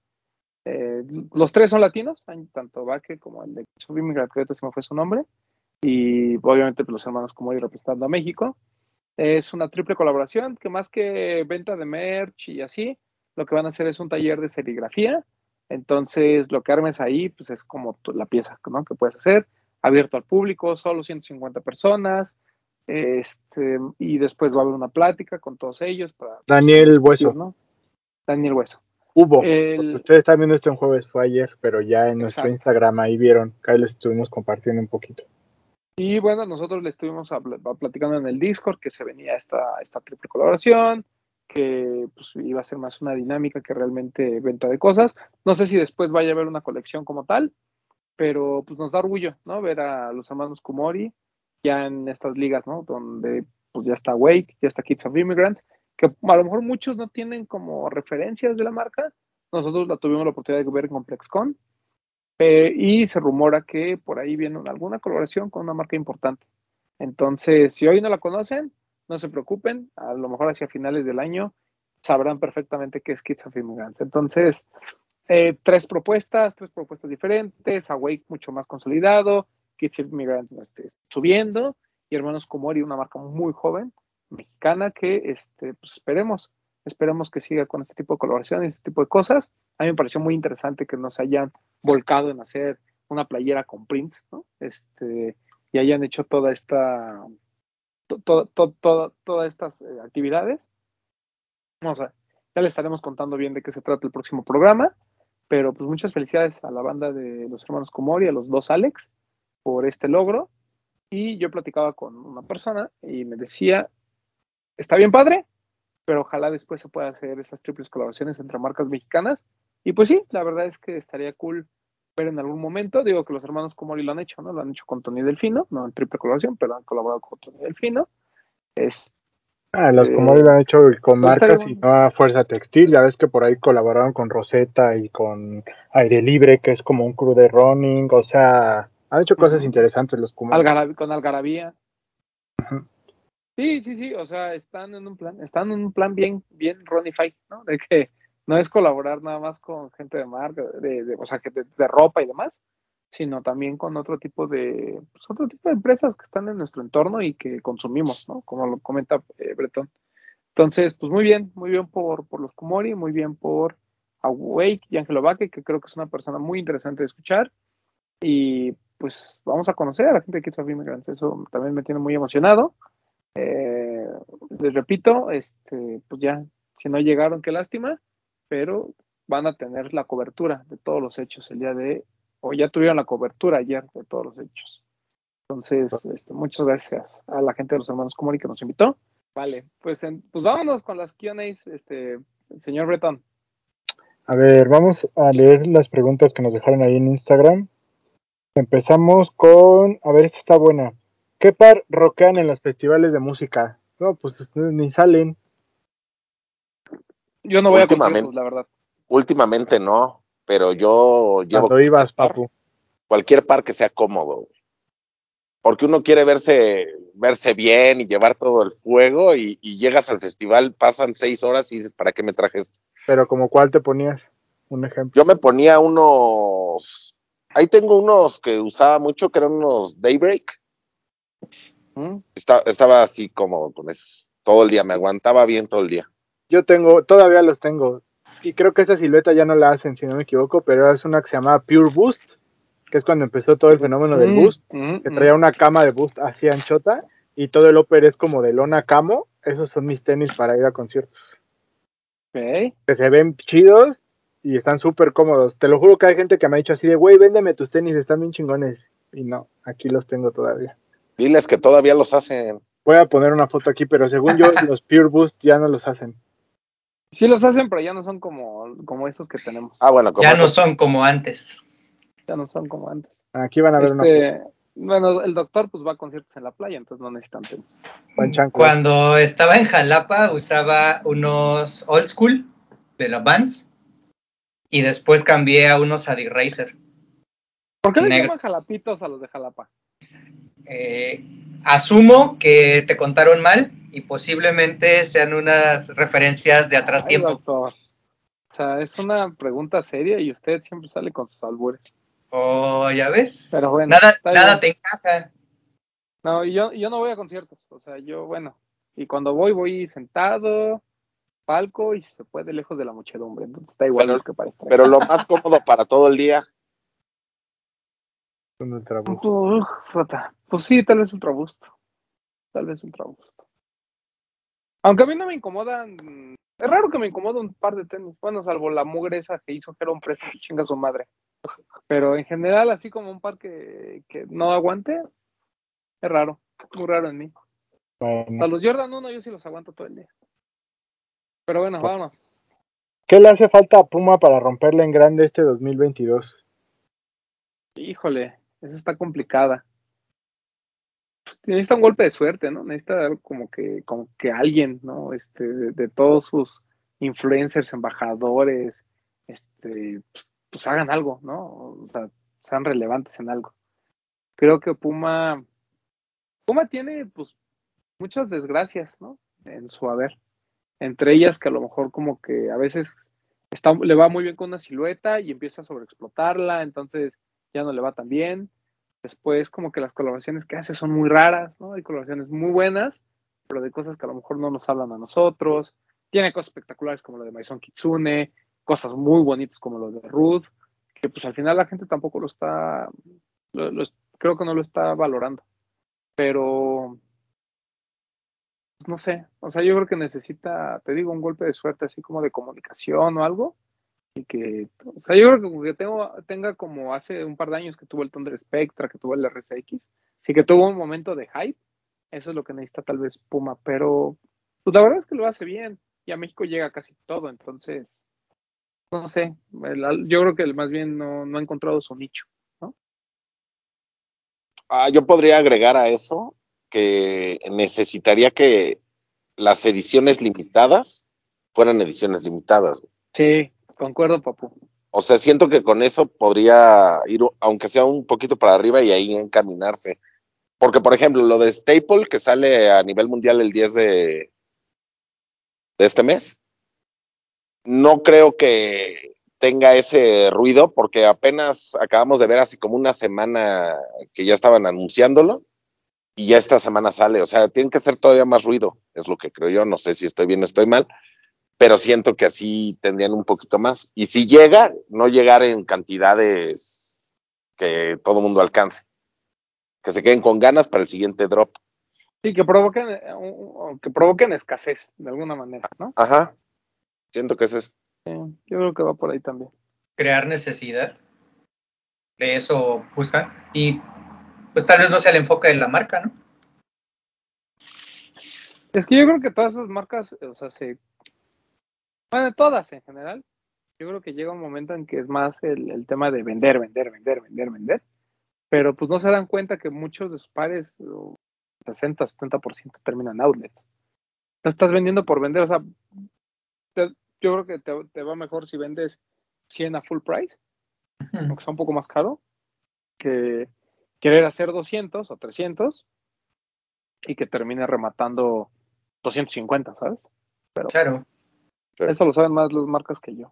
Eh, los tres son latinos, tanto Baque como el de Kids of Immigrant, que ahorita se me fue su nombre. Y obviamente pues, los hermanos yo representando a México. Es una triple colaboración que más que venta de merch y así, lo que van a hacer es un taller de serigrafía. Entonces, lo que armes ahí, pues es como la pieza ¿no? que puedes hacer, abierto al público, solo 150 personas. Este, y después va a haber una plática con todos ellos. Para, pues, Daniel Hueso. ¿no? Daniel Hueso. Hubo. Ustedes están viendo esto en jueves, fue ayer, pero ya en nuestro Instagram ahí vieron, que ahí les estuvimos compartiendo un poquito. Y bueno, nosotros le estuvimos platicando en el Discord que se venía esta, esta triple colaboración, que pues, iba a ser más una dinámica que realmente venta de cosas. No sé si después vaya a haber una colección como tal, pero pues nos da orgullo, ¿no? Ver a los hermanos Kumori ya en estas ligas, ¿no? Donde pues ya está Wake, ya está Kids of Immigrants, que a lo mejor muchos no tienen como referencias de la marca. Nosotros la tuvimos la oportunidad de ver en ComplexCon eh, y se rumora que por ahí viene alguna colaboración con una marca importante. Entonces, si hoy no la conocen, no se preocupen, a lo mejor hacia finales del año sabrán perfectamente qué es Kids of Immigrants. Entonces, eh, tres propuestas, tres propuestas diferentes, Awake mucho más consolidado, Kids of Immigrants este, subiendo, y Hermanos Komori, una marca muy joven, mexicana, que este, pues esperemos, esperemos que siga con este tipo de colaboraciones, este tipo de cosas. A mí me pareció muy interesante que nos hayan volcado en hacer una playera con prints, ¿no? Este, y hayan hecho toda esta, todas estas eh, actividades. Vamos a, ya les estaremos contando bien de qué se trata el próximo programa, pero pues muchas felicidades a la banda de los hermanos Comori, a los dos Alex, por este logro. Y yo platicaba con una persona y me decía, está bien padre, pero ojalá después se pueda hacer estas triples colaboraciones entre marcas mexicanas. Y pues sí, la verdad es que estaría cool ver en algún momento. Digo que los hermanos Comori lo han hecho, ¿no? Lo han hecho con Tony Delfino, no en triple colaboración, pero han colaborado con Tony Delfino. Es, ah, los Comori lo han hecho con pues marcas y no a Fuerza Textil. Ya ves que por ahí colaboraron con Rosetta y con Aire Libre, que es como un crew de running. O sea, han hecho cosas interesantes los Comori. con Algarabía. Sí, sí, sí, o sea, están en un plan, están en un plan bien, bien Ronify, ¿no? De que no es colaborar nada más con gente de marca, de, o sea, que de, ropa y demás, sino también con otro tipo de, pues, otro tipo de empresas que están en nuestro entorno y que consumimos, ¿no? Como lo comenta eh, Bretón. Entonces, pues muy bien, muy bien por, por los Kumori, muy bien por Awake y Angelo Baque, que creo que es una persona muy interesante de escuchar. Y pues vamos a conocer a la gente de Kids of. Eso también me tiene muy emocionado. Eh, les repito, este, pues ya, si no llegaron, qué lástima, pero van a tener la cobertura de todos los hechos el día de, o ya tuvieron la cobertura ayer de todos los hechos. Entonces, este, muchas gracias a la gente de los hermanos Kumori que nos invitó. Vale, pues, pues vámonos con las Q&As, este, señor Breton. A ver, vamos a leer las preguntas que nos dejaron ahí en Instagram. Empezamos con, a ver, esta está buena. ¿Qué par rockean en los festivales de música? No, pues ni salen. Yo no voy a conciertos, la verdad. Últimamente no, pero yo llevo. Cuando ibas, papu. Cualquier par que sea cómodo. Porque uno quiere verse, verse bien y llevar todo el fuego y, llegas al festival, pasan seis horas y dices, ¿para qué me traje esto? Pero como cuál te ponías, un ejemplo. Yo me ponía unos, ahí tengo unos que usaba mucho, que eran unos Daybreak. ¿Mm? estaba así como con esos, todo el día, me aguantaba bien todo el día. Yo tengo, todavía los tengo, y creo que esa silueta ya no la hacen, si no me equivoco, pero es una que se llamaba Pure Boost, que es cuando empezó todo el fenómeno del mm, boost, mm, que traía una cama de boost así anchota, y todo el upper es como de lona camo, esos son mis tenis para ir a conciertos. Que se ven chidos y están súper cómodos. Te lo juro que hay gente que me ha dicho así de, güey, véndeme tus tenis, están bien chingones. Y no, aquí los tengo todavía. Diles que todavía los hacen. Voy a poner una foto aquí, pero según yo, los Pure Boost ya no los hacen. Sí los hacen, pero ya no son como, como esos que tenemos. Ah, bueno, como ya no son como antes. Ya no son como antes. Aquí van a ver una este, Bueno, el doctor pues va a conciertos en la playa, entonces no necesitan tenis. Cuando estaba en Jalapa usaba unos old school de la Vans y después cambié a unos Adi Racer. ¿Por qué le llaman jalapitos a los de Jalapa? Eh, asumo que te contaron mal y posiblemente sean unas referencias de atrás tiempo. O sea, es una pregunta seria y usted siempre sale con sus albures. Oh, ya ves. Pero bueno, nada, nada te encaja. No, yo, yo no voy a conciertos. O sea, yo, bueno, y cuando voy, voy sentado, palco y se puede lejos de la muchedumbre. Entonces está igual pero, que parece. Pero lo más cómodo para todo el día. Un ultrabús. pues sí, tal vez ultrabusto. Tal vez ultrabusto. Aunque a mí no me incomodan. Es raro que me incomode un par de tenis. Bueno, salvo la mugre esa que hizo que era un precio que chinga su madre. Pero en general, así como un par que, no aguante, es raro. Muy raro en mí. A los Jordan 1 yo sí los aguanto todo el día. Pero bueno, pues, vámonos. ¿Qué le hace falta a Puma para romperle en grande este 2022? Híjole, esa está complicada. Pues, necesita un golpe de suerte, ¿no? Necesita como que, como que alguien, ¿no? Este, de, todos sus influencers, embajadores, este, pues, pues, hagan algo, ¿no? O sea, sean relevantes en algo. Creo que Puma, Puma tiene, pues, muchas desgracias, ¿no? En su haber. Entre ellas que a lo mejor como que a veces le va muy bien con una silueta y empieza a sobreexplotarla, entonces ya no le va tan bien Después, como que las colaboraciones que hace son muy raras, ¿no? Hay colaboraciones muy buenas, pero de cosas que a lo mejor no nos hablan a nosotros. Tiene cosas espectaculares como lo de Maison Kitsune, cosas muy bonitas como lo de Ruth, que pues al final la gente tampoco lo está, creo que no lo está valorando. Pero, pues, no sé, o sea, yo creo que necesita, te digo, un golpe de suerte así como de comunicación o algo, y que, o sea, yo creo que tengo, tenga como hace un par de años que tuvo el Thunder Spectra, que tuvo el RCX, sí que tuvo un momento de hype, eso es lo que necesita tal vez Puma, pero pues la verdad es que lo hace bien y a México llega casi todo, entonces, no sé, yo creo que más bien no, no ha encontrado su nicho, ¿no? Ah, yo podría agregar a eso que necesitaría que las ediciones limitadas fueran ediciones limitadas. Sí, Concuerdo, papu. O sea, siento que con eso podría ir, aunque sea un poquito para arriba y ahí encaminarse. Porque, por ejemplo, lo de Staple, que sale a nivel mundial el 10 de, de este mes, no creo que, tenga ese ruido, porque apenas acabamos de ver así como una semana que ya estaban anunciándolo y ya esta semana sale, o sea, tiene que ser todavía más ruido, es lo que creo yo, no sé si estoy bien o estoy mal, pero siento que así tendrían un poquito más. Y si llega, no llegar en cantidades que todo mundo alcance, que se queden con ganas para el siguiente drop. Sí, que provoquen, que provoquen escasez, de alguna manera, ¿no? Ajá, siento que es eso. Sí, yo creo que va por ahí también. Crear necesidad. De eso buscan. Y pues tal vez no sea el enfoque de la marca, ¿no? Es que yo creo que todas esas marcas, o sea, se... Bueno, todas en general. Yo creo que llega un momento en que es más el, el tema de vender, vender, vender, vender, vender. Pero pues no se dan cuenta que muchos de sus pares, 60, 70% terminan outlets. No estás vendiendo por vender, o sea, te, yo creo que te, te, va mejor si vendes 100 a full price, aunque sea un poco más caro, que querer hacer 200 o 300 y que termine rematando 250, ¿sabes? Pero claro. Eso lo saben más las marcas que yo.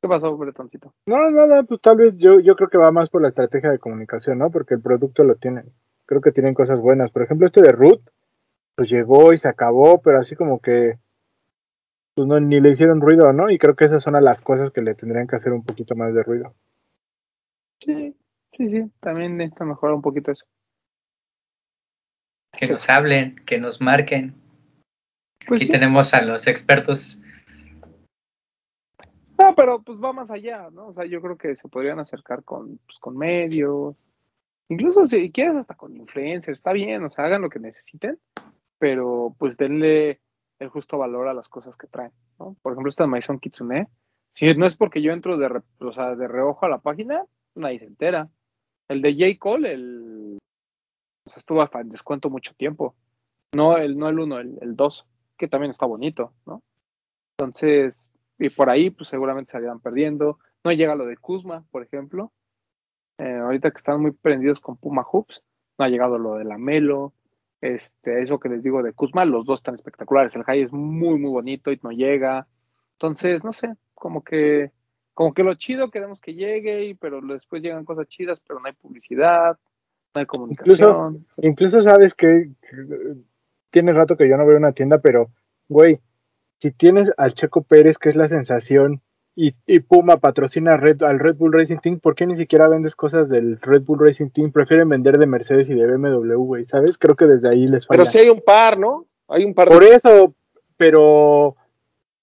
¿Qué pasó, Bretoncito? No, nada, pues tal vez yo, yo creo que va más por la estrategia de comunicación, ¿no? Porque el producto lo tienen. Creo que tienen cosas buenas. Por ejemplo, este de Root, pues llegó y se acabó, pero así como que pues no, ni le hicieron ruido, ¿no? Y creo que esas son las cosas que le tendrían que hacer un poquito más de ruido. Sí, sí, sí, también necesita mejorar un poquito eso. Que nos hablen, que nos marquen. Pues Aquí sí. tenemos a los expertos. No, pero pues va más allá, ¿no? O sea, yo creo que se podrían acercar con, pues, con medios, incluso si quieres hasta con influencers, está bien, o sea, hagan lo que necesiten, pero pues denle el justo valor a las cosas que traen, ¿no? Por ejemplo, esta Maison Kitsune, si no es porque yo entro de, re, o sea, de reojo a la página, nadie se entera. El de J. Cole, el, estuvo hasta en descuento mucho tiempo. No el, no el 1, el 2, que también está bonito, ¿no? Entonces, y por ahí, pues seguramente salían perdiendo. No llega lo de Kuzma, por ejemplo. Eh, ahorita que están muy prendidos con Puma Hoops, no ha llegado lo de la Melo. Este, eso que les digo de Kuzma, los dos están espectaculares. El high es muy, muy bonito y no llega. Entonces, no sé, como que, como que lo chido queremos que llegue, y, pero después llegan cosas chidas, pero no hay publicidad, no hay comunicación. Incluso, incluso sabes que, que tiene rato que yo no veo una tienda, pero, güey, si tienes al Checo Pérez, que es la sensación, y, y, Puma patrocina Red, al Red Bull Racing Team, ¿por qué ni siquiera vendes cosas del Red Bull Racing Team? Prefieren vender de Mercedes y de BMW, güey, ¿sabes? Creo que desde ahí les falla. Pero sí hay un par, ¿no? Hay un par Por de... eso, pero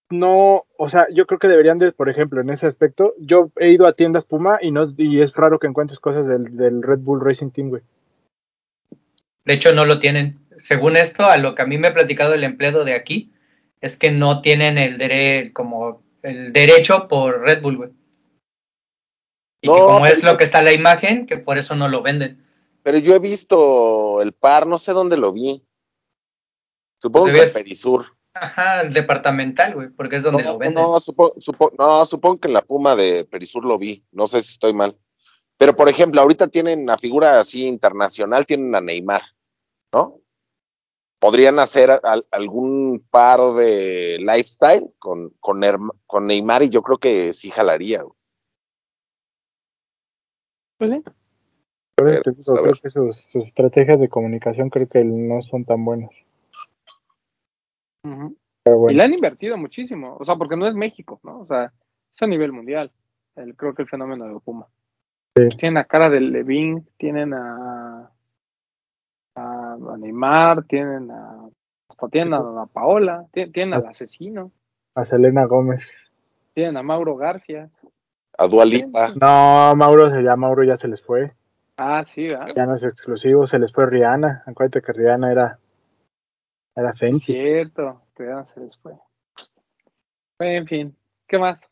no, o sea, yo creo que deberían de, por ejemplo, en ese aspecto, yo he ido a tiendas Puma y no y es raro que encuentres cosas del, del Red Bull Racing Team, güey. De hecho, no lo tienen. Según esto, a lo que a mí me ha platicado el empleado de aquí, es que no tienen el derecho como el derecho por Red Bull, güey. Y no, que como es lo que está en la imagen, que por eso no lo venden. Pero yo he visto el par, no sé dónde lo vi. Supongo que en Perisur. Ajá, el departamental, güey, porque es donde no, lo venden. No, supo, supo, no, supongo que en la Puma de Perisur lo vi. No sé si estoy mal. Pero, por ejemplo, ahorita tienen una figura así internacional, tienen a Neymar, ¿no? Podrían hacer al, algún par de lifestyle con, con, con, Neymar y yo creo que sí jalaría. ¿Vale? Pero, digo, creo que sus, sus, estrategias de comunicación creo que no son tan buenas. Uh -huh. bueno. Y le han invertido muchísimo, o sea, porque no es México, ¿no? O sea, es a nivel mundial, el, creo que el fenómeno de Puma. Sí. Tienen a cara de Levin, tienen a a, a Neymar, tienen a, hasta tienen a, a Paola, tienen, tienen al asesino. A Selena Gómez. Tienen a Mauro García. A Dualipa. No, Mauro, ya Mauro ya se les fue. Ah, sí, ¿verdad? Ya no es exclusivo, se les fue Rihanna. Acuérdate que Rihanna era, era Fenty. Cierto, Rihanna se les fue. En fin, ¿qué más?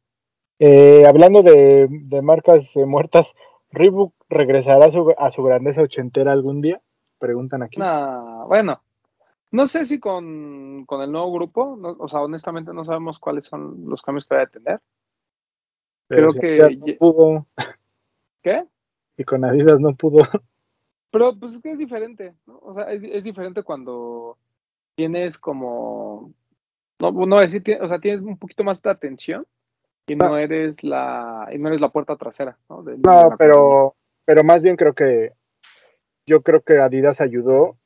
Eh, hablando de, de marcas eh, muertas, ¿Reebok regresará a su, a su grandeza ochentera algún día? Preguntan aquí. Nah, bueno, no sé si con, con el nuevo grupo, no, o sea, honestamente no sabemos cuáles son los cambios que va a tener. Pero Creo si que. No pudo. ¿Qué? Y con Adidas no pudo. Pero pues es que es diferente, ¿no? O sea, es, es diferente cuando tienes como. No, no decir, o sea, tienes un poquito más de atención y no eres la y no eres la puerta trasera, ¿no? De- de No, compañía. pero, pero más bien creo que yo creo que Adidas ayudó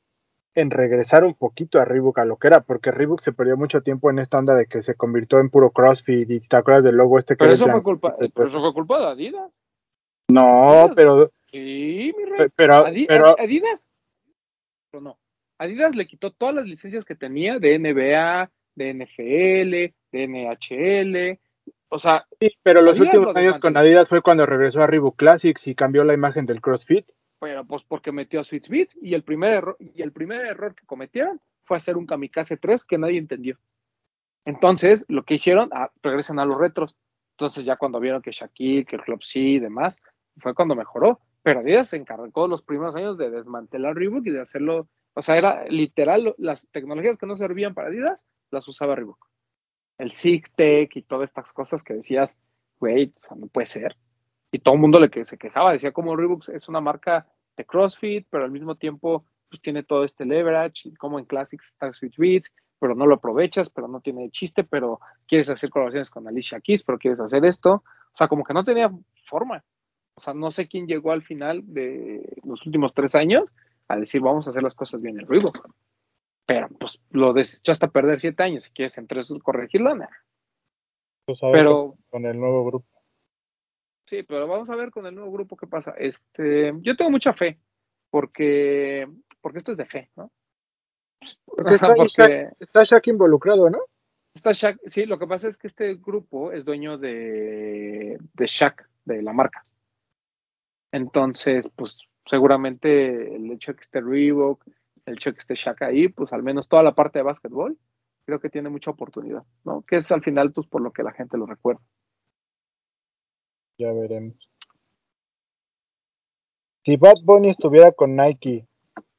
en regresar un poquito a Reebok a lo que era, porque Reebok se perdió mucho tiempo en esta onda de que se convirtió en puro CrossFit y te acuerdas del logo este que Pero eso fue culpa, pero eso fue culpa de Adidas. No, Adidas. pero Sí, mi rey. pe- pero Adi- pero Adidas. Pero no. Adidas le quitó todas las licencias que tenía de NBA, de NFL, de NHL. O sea, sí, pero los Adidas últimos lo años con. Adidas fue cuando regresó a Reebok Classics y cambió la imagen del CrossFit. Pero pues porque metió a Sweet Beat y el primer error, y el primer error que cometieron fue hacer un Kamikaze 3 que nadie entendió. Entonces, lo que hicieron, ah, regresan a los retros. Entonces, ya cuando vieron que Shaquille, que el Club C y demás, fue cuando mejoró. Pero Adidas se encargó los primeros años de desmantelar Reebok y de hacerlo, o sea, era literal, las tecnologías que no servían para Adidas, las usaba Reebok. El SIGTech y todas estas cosas que decías, güey, o sea, no puede ser. Y todo el mundo le que se quejaba, decía como Reebok es una marca de CrossFit, pero al mismo tiempo pues tiene todo este leverage, como en Classics está Sweet Beats, pero no lo aprovechas, pero no tiene chiste, pero quieres hacer colaboraciones con Alicia Keys, pero quieres hacer esto. O sea, como que no tenía forma. O sea, no sé quién llegó al final de los últimos tres años a decir vamos a hacer las cosas bien en Reebok. Pero pues lo desechaste a perder siete años si quieres entre esos corregirlo, nada. Pues, ver Pero con el nuevo grupo. Sí, pero vamos a ver con el nuevo grupo qué pasa. Este, yo tengo mucha fe, porque, porque esto es de fe, ¿no? Porque está, Porque está Shaq involucrado, ¿no? está Shaq, sí, lo que pasa es que este grupo es dueño de, de Shaq, de la marca. Entonces, pues seguramente el hecho de que esté Reebok, el hecho de que esté Shaq ahí, pues al menos toda la parte de básquetbol, creo que tiene mucha oportunidad, ¿no? Que es al final, pues por lo que la gente lo recuerda. Ya veremos. Si Bad Bunny estuviera con Nike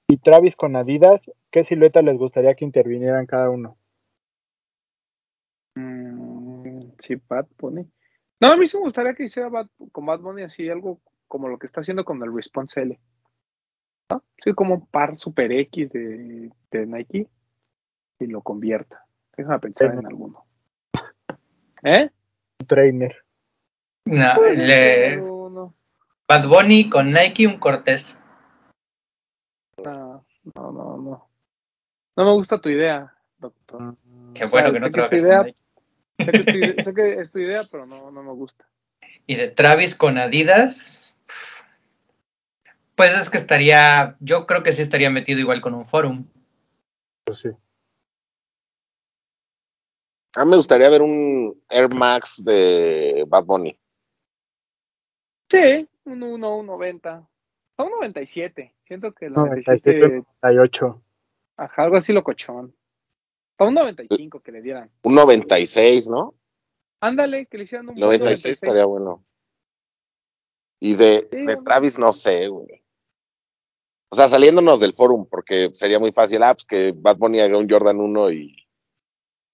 y Travis con Adidas, ¿qué silueta les gustaría que intervinieran cada uno? Mm, sí, Bad Bunny. No, a mí sí me gustaría que hiciera Bad, con Bad Bunny así algo como lo que está haciendo con el Response L. ¿no? Sí, como un par Super X de, de Nike y lo convierta. Déjame pensar en alguno. ¿Eh? Un trainer. No, Puede ser le-. Bad Bunny con Nike, un Cortés. No, no, no, no. No me gusta tu idea, doctor. Qué O bueno sea, que no trabajes en idea, Nike. sé que, es sé que es tu idea, pero no, no me gusta. Y de Travis con Adidas, pues es que estaría, yo creo que sí estaría metido igual con un forum. Pues sí. A mí me gustaría ver un Air Max de Bad Bunny. Sí, un 1, un 90. A un 97. Siento que el 97, 97, 98. ajá, algo así locochón. A un 95 que le dieran. Un 96, ¿no? Ándale, que le hicieran un buen 96 estaría bueno. Y de, Sí, de. Travis no sé, güey. O sea, saliéndonos del forum, porque sería muy fácil, ah, pues que Bad Bunny haga un Jordan 1 y,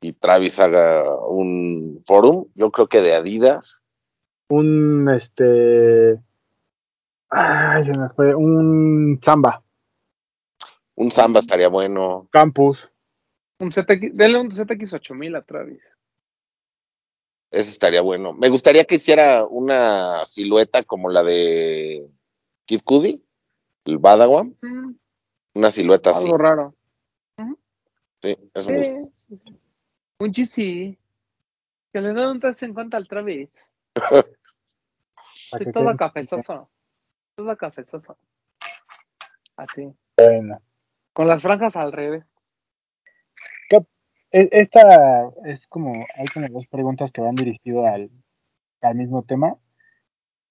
y Travis haga un forum. Yo creo que de Adidas, Un este. Ay, se me fue. Un Samba. un Samba estaría bueno. Campus. Un ZX, denle un ZX 8000 a Travis. Ese estaría bueno. Me gustaría que hiciera una silueta como la de Kid Cudi, el Badawan. Mm, Una silueta así. algo raro. Sí, eso me gusta. Sí. Un GC. Que le den un 350 al Travis. Sí, que toda cafezosa. Toda cafezosa. Así. Bueno. Con las franjas al revés. E- Esta es como, hay como dos preguntas que van dirigidas al, al mismo tema.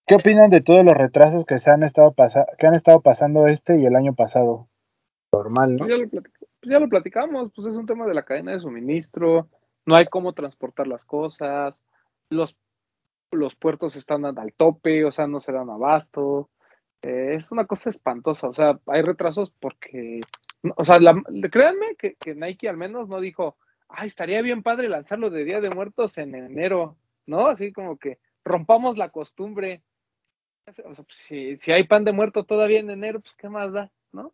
¿Qué opinan de todos los retrasos que se han estado pasa que han estado pasando este y el año pasado? Normal, ¿no? Pues ya, lo pues ya lo platicamos, pues es un tema de la cadena de suministro, no hay cómo transportar las cosas, los, los puertos están al tope, o sea, no se dan abasto, eh, es una cosa espantosa, o sea, hay retrasos porque, o sea, créanme que, Nike al menos no dijo, ay, estaría bien padre lanzarlo de Día de Muertos en enero, ¿no? Así como que rompamos la costumbre. O sea, pues, si, hay pan de muerto todavía en enero, pues qué más da, ¿no?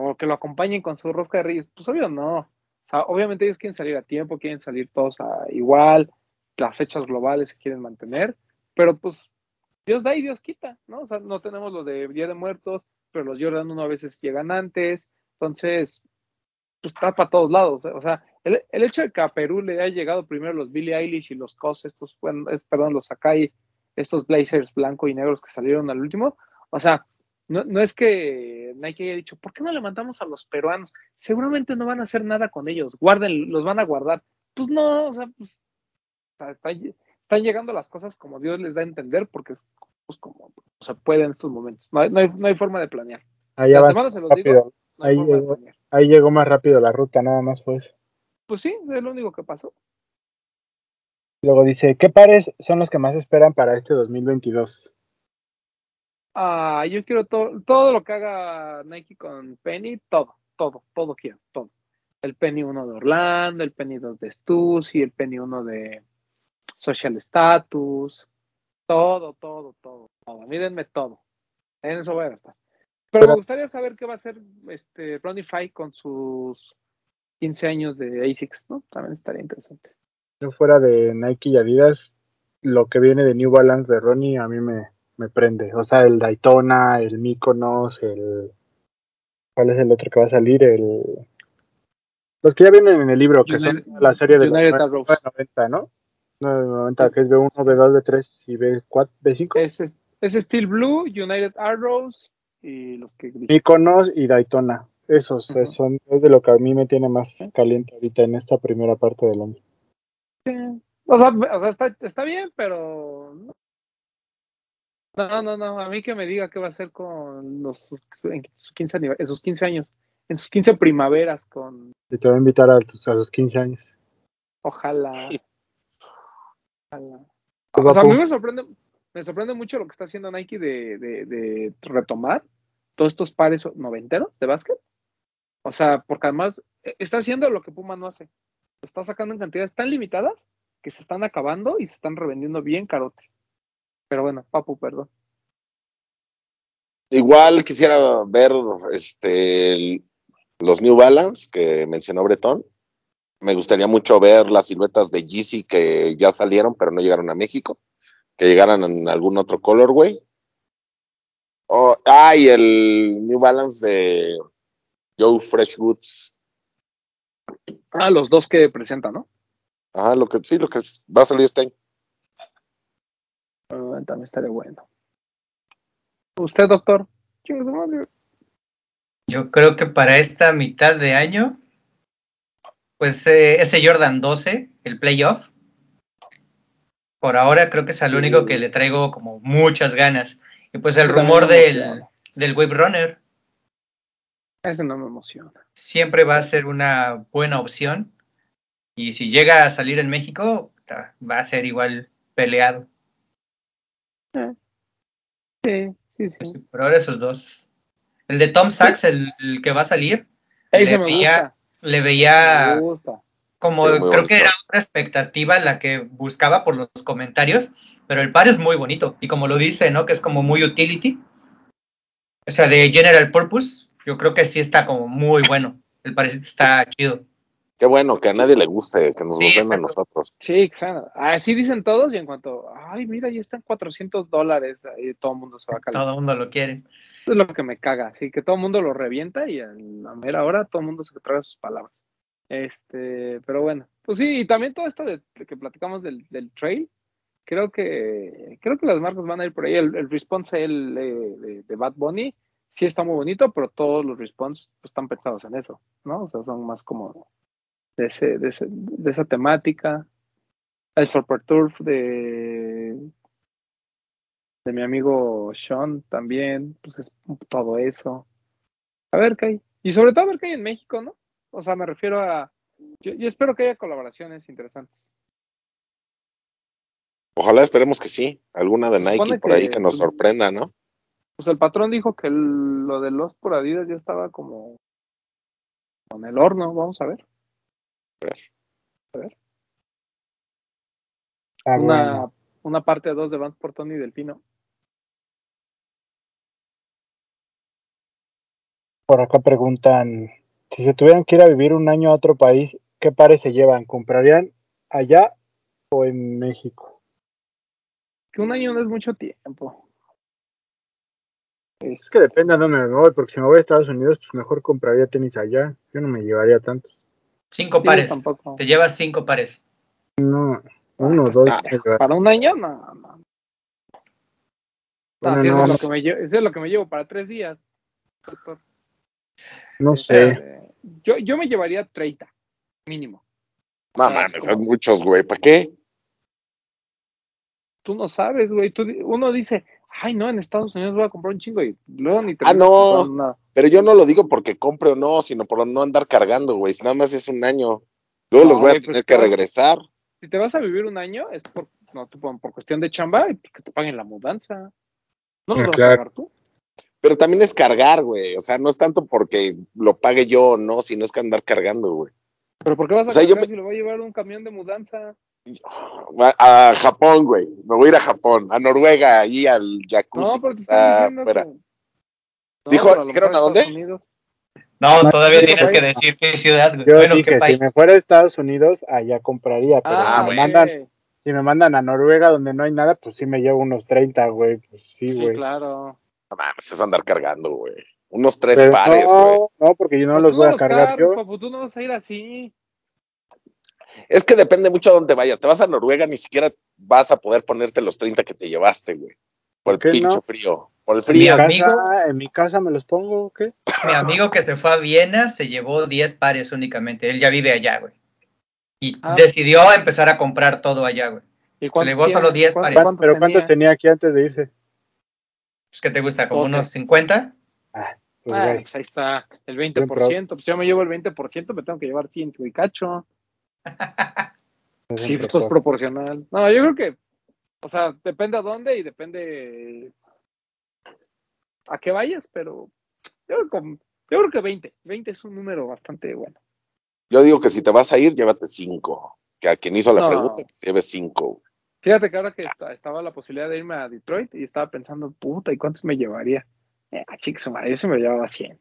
o que lo acompañen con su rosca de reyes. Pues obvio no. O sea, obviamente ellos quieren salir a tiempo, quieren salir todos igual, las fechas globales se quieren mantener, pero pues Dios da y Dios quita, ¿no? O sea, no tenemos lo de Día de Muertos, pero los Jordan 1 a veces llegan antes, entonces, pues está para todos lados, o sea, el, hecho de que a Perú le haya llegado primero los Billie Eilish y los Cos, estos, bueno, perdón, los Sakai, estos Blazers blanco y negros que salieron al último, o sea, no, no, es que Nike haya dicho, ¿por qué no le mandamos a los peruanos? Seguramente no van a hacer nada con ellos, guarden, los van a guardar. Pues no, o sea, pues, o sea, están llegando las cosas como Dios les da a entender, porque pues como se puede en estos momentos. No hay, no hay, forma de planear. Ahí, ahí, llegó más rápido la ruta, nada más pues. Pues sí, es lo único que pasó. Luego dice, ¿qué pares son los que más esperan para este 2022? Ah, yo quiero todo, todo lo que haga Nike con Penny, todo, todo, todo quiero, todo. El Penny 1 de Orlando, el Penny 2 de Stussy, el Penny 1 de Social Status, todo, todo, todo, todo. Mírenme todo. En eso voy a gastar. Pero, me gustaría saber qué va a hacer este Ronnie Fike con sus 15 años de ASICS, ¿no? También estaría interesante. Yo fuera de Nike y Adidas, lo que viene de New Balance de Ronnie a mí me, me prende. O sea, el Daytona, el Mykonos, el... ¿Cuál es el otro que va a salir? El... Los que ya vienen en el libro, que son la serie de United 90, ¿no? 90, que es B1, B2, B3 y B4, B5. Es, es Steel Blue, United Arrows y los que... Mykonos y Daytona. Esos son es de lo que a mí me tiene más caliente ahorita en esta primera parte del año. Sí. O sea, o sea está, está bien, pero no, no, no, a mí que me diga qué va a hacer con los en sus 15, en sus 15 años, en sus 15 primaveras con... Y te va a invitar a, tus, a sus 15 años. Ojalá. Ojalá. O sea, a mí me sorprende, me sorprende mucho lo que está haciendo Nike de, de, de retomar todos estos pares noventeros de básquet. O sea, porque además eh, está haciendo lo que Puma no hace. Lo está sacando en cantidades tan limitadas que se están acabando y se están revendiendo bien carotes. Pero bueno, Papu, perdón. Igual quisiera ver este los New Balance que mencionó Bretón. Me gustaría mucho ver las siluetas de Yeezy que ya salieron, pero no llegaron a México. Que llegaran en algún otro colorway. Oh, ah, y el New Balance de Joe Fresh Boots. Ah, los dos que presenta, ¿no? Ah, lo que sí, lo que va a salir este año también estaría bueno. ¿Usted, doctor? Yo creo que para esta mitad de año, pues eh, ese Jordan 12, el playoff, por ahora creo que es el único que le traigo como muchas ganas. Y pues el rumor del, del Wave Runner. Ese no me emociona. Siempre va a ser una buena opción. Y si llega a salir en México, va a ser igual peleado. Sí, sí, sí. Pues pero ahora esos dos. El de Tom Sachs, el, que va a salir, le, veía, como creo que era otra expectativa la que buscaba por los comentarios, pero el par es muy bonito y como lo dice, ¿no? Que es como muy utility. O sea, de general purpose, yo creo que sí está como muy bueno. El par está chido. Qué bueno, que a nadie le guste, que nos sí, a nosotros. Sí, claro. Así dicen todos y en cuanto, ay, mira, ya están 400 dólares, y todo el mundo se va a calentar. Todo el mundo lo quiere. Es lo que me caga, así que todo el mundo lo revienta y a la mera hora todo el mundo se trae sus palabras. Este, pero bueno, pues sí, y también todo esto de, que platicamos del, del, trail, creo que creo que las marcas van a ir por ahí. El, response el, de, de, Bad Bunny sí está muy bonito, pero todos los responses pues, están pensados en eso, ¿no? O sea, son más como de, ese, de, ese, de esa temática. El Super Turf de, de mi amigo Sean también, pues es todo eso. A ver qué hay. Y sobre todo a ver qué hay en México, ¿no? O sea, me refiero a... Yo, espero que haya colaboraciones interesantes. Ojalá esperemos que sí, alguna de Nike por ahí que nos sorprenda, ¿no? Pues el patrón dijo que lo de los por Adidas ya estaba como con el horno, vamos a ver. A ver. Ah, una, una parte dos de Vans por Tony Delfino. Por acá preguntan, si se tuvieran que ir a vivir un año a otro país, ¿qué pares se llevan? ¿Comprarían allá o en México? Que un año no es mucho tiempo. Es que depende de dónde me voy, porque si me voy a Estados Unidos, pues mejor compraría tenis allá. Yo no me llevaría tantos. Cinco Sí, pares. tampoco. Te llevas cinco pares. No, uno o dos. Ah. Para un año, no, no. No, Bueno, eso, es lo que me llevo, eso es lo que me llevo para tres días. doctor. No sé. Eh, yo, yo me llevaría 30, mínimo. No Ah, mames, es son muchos, güey. ¿Para qué? Tú no sabes, güey. Tú uno dice, ay, no, en Estados Unidos voy a comprar un chingo y luego ni te Ah, no. nada. Pero yo no lo digo porque compre o no, sino por no andar cargando, güey. Nada más es un año. Luego No, los voy a pues, tener que regresar. Si te vas a vivir un año, es por, no, tú, por, por cuestión de chamba y que te paguen la mudanza. No lo Ah, vas claro. a pagar tú. Pero también es cargar, güey. O sea, no es tanto porque lo pague yo o no, sino es que andar cargando, güey. Pero ¿por qué vas a O sea, yo me- si lo va a llevar un camión de mudanza? A, a Japón, güey. Me voy a ir a Japón, a Noruega, ahí al jacuzzi No, que pero te está afuera. que- No, Dijo- ¿dijeron a dónde? Estados Unidos. No, todavía sí, tienes país. que decir qué ciudad, güey. Yo bueno, dije, qué si país. me fuera a Estados Unidos, allá compraría. Pero Ah, si, me mandan, si me mandan a Noruega, donde no hay nada, pues sí me llevo unos 30, güey. Pues sí, Sí, güey. claro. No mames, es andar cargando, güey. Unos tres Pero pares, güey. no, no, porque yo no Pero los voy a los cargar yo. papu, tú no vas a ir así. Es que depende mucho a dónde vayas. Te vas a Noruega, ni siquiera vas a poder ponerte los 30 que te llevaste, güey. Por el ¿Por qué pinche no? frío. Por el frío. mi, amigo- casa, en mi casa me los pongo, ¿o ¿qué? Mi amigo que se fue a Viena se llevó 10 pares únicamente. Él ya vive allá, güey. Y Ah. decidió empezar a comprar todo allá, güey. ¿Y Se llevó solo 10 ¿Cuántos- pares. cuántos ¿Pero cuántos tenía? tenía aquí antes de irse? Pues, ¿Qué te gusta? ¿Como 12. unos 50? Ah, pues, Ah, pues ahí está, el 20%. Pues yo me llevo el 20%, me tengo que llevar 100 y cacho. es Sí, esto es fresón. proporcional. No, yo creo que, o sea, depende a dónde y depende a qué vayas, pero yo creo, que- yo creo que 20. 20 es un número bastante bueno. Yo digo que si te vas a ir, llévate cinco. Que a quien hizo la No. pregunta, que se lleve cinco. Fíjate que ahora que esta- estaba la posibilidad de irme a Detroit y estaba pensando, puta, ¿y cuántos me llevaría? Eh, chicos, su madre, yo se me llevaba 100.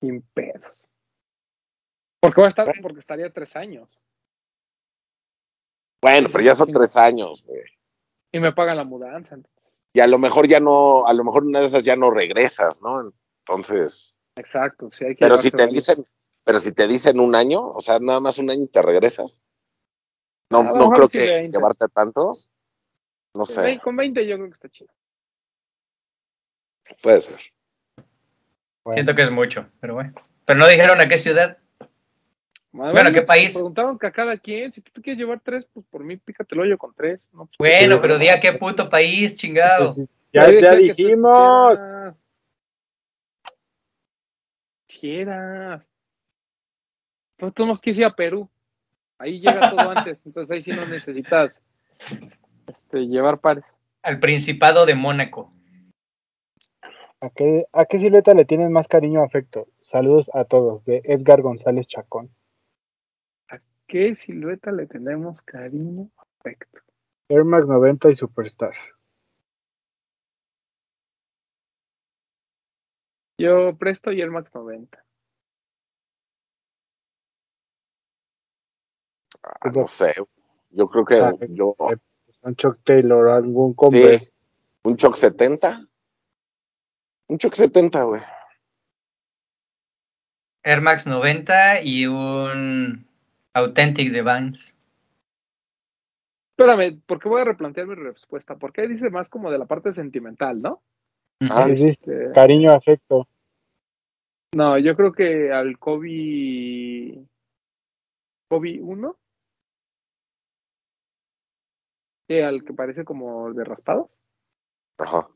Sin pedos. Porque voy a estar, porque estaría tres años. Bueno, pero ya son tres años, güey. Y me pagan la mudanza. entonces. Y a lo mejor ya no, a lo mejor una de esas ya no regresas, ¿no? Entonces, Exacto, sí hay que pero si te varios. dicen, pero si te dicen un año, o sea, nada más un año y te regresas. No, A no creo sí que 20. llevarte tantos. No sé, Con 20 yo creo que está chido. puede ser. Bueno, Siento que es mucho, pero bueno. Pero no dijeron a qué ciudad. Madre Bueno, ¿qué país? Preguntaron que a cada quien, si tú te quieres llevar tres, pues por mí pícate el hoyo con tres. No, pues, Bueno, pero di a qué puto país, chingado. ya, ya dijimos. Quieras. Tú nos ir a Perú. Ahí llega todo antes. Entonces ahí sí no necesitas este, llevar pares. Al Principado de Mónaco. ¿A qué, ¿A qué silueta le tienes más cariño o afecto? Saludos a todos, de Edgar González Chacón. ¿Qué silueta le tenemos cariño? Perfecto. Air Max 90 y Superstar. Yo presto y el Max 90. Ah, no sé. Yo creo que Ah, yo, Un Chuck Taylor, algún Converse. sí, un Choc 70. Un Choc 70, güey. Air Max 90 y un Authentic de Vans. Espérame, porque voy a replantear mi respuesta. Porque dice más como de la parte sentimental, ¿no? Ah, Sí, sí, Este, cariño, afecto. no, yo creo que al Kobe. Kobe 1. Sí, al que parece como el de raspado. Ajá.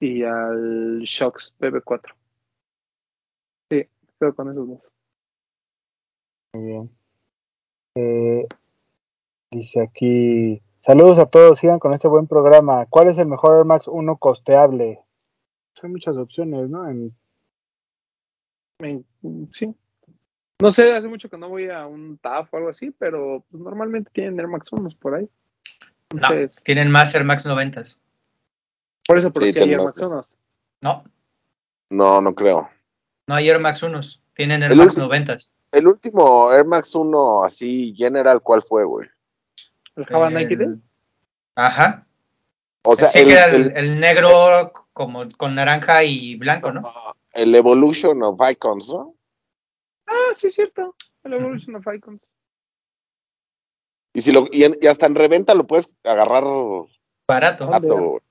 Y al Shox BB4. Sí, quedo con esos dos. Muy bien. Eh, dice aquí, saludos a todos, sigan con este buen programa. ¿Cuál es el mejor Air Max 1 costeable? Hay muchas opciones, ¿no? En- sí. No sé, hace mucho que no voy a un TAF o algo así, pero pues, normalmente tienen Air Max 1 por ahí. No, Entonces, tienen más Air Max 90. por eso, pero Sí, sí, hay Air Max 1. No, No, no creo. no hay Air Max 1. Tienen Air El Max último- 90. El último Air Max 1 así general, ¿cuál fue, güey? ¿El Java 90 Day? Ajá. O sea, sí, el, que era el, el- el negro como con naranja y blanco, ¿no? el Evolution of Icons, ¿no? Ah, sí, es cierto. El Evolution of Icons. Y, si lo, y, en- y hasta en reventa lo puedes agarrar Barato. barato.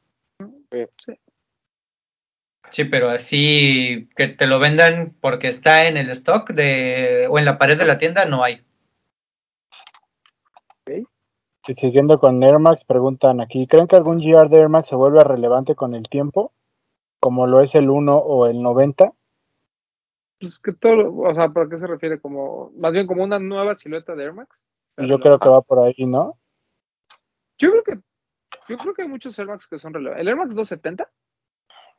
Sí, pero así que te lo vendan porque está en el stock de o en la pared de la tienda no hay. Y siguiendo con Air Max, preguntan aquí, ¿creen que algún GR de Air Max se vuelva relevante con el tiempo? Como lo es el 1 o el 90. Pues que todo, o sea, ¿para qué se refiere? Como, más bien como una nueva silueta de Air Max. Yo creo que va por ahí, ¿no? Yo creo que, yo creo que hay muchos Air Max que son relevantes. El Air Max 270,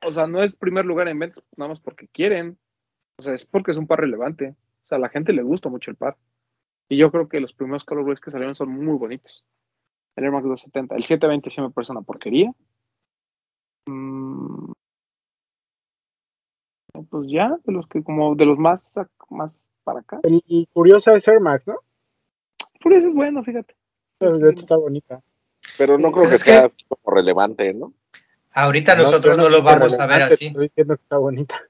o sea, no es primer lugar en ventas nada más porque quieren. O sea, es porque es un par relevante. O sea, a la gente le gusta mucho el par. Y yo creo que los primeros colorways que salieron son muy bonitos. El Air Max 270. El 720 sí me parece una porquería. Mm, pues ya, de los que como de los más, más para acá. El, el Furiosa es Air Max, ¿no? Por eso es bueno, fíjate. Pero de hecho está bonita. Pero no creo que es sea como relevante, ¿no? Ahorita No, nosotros no, lo vamos a ver así. Estoy diciendo que está bonita.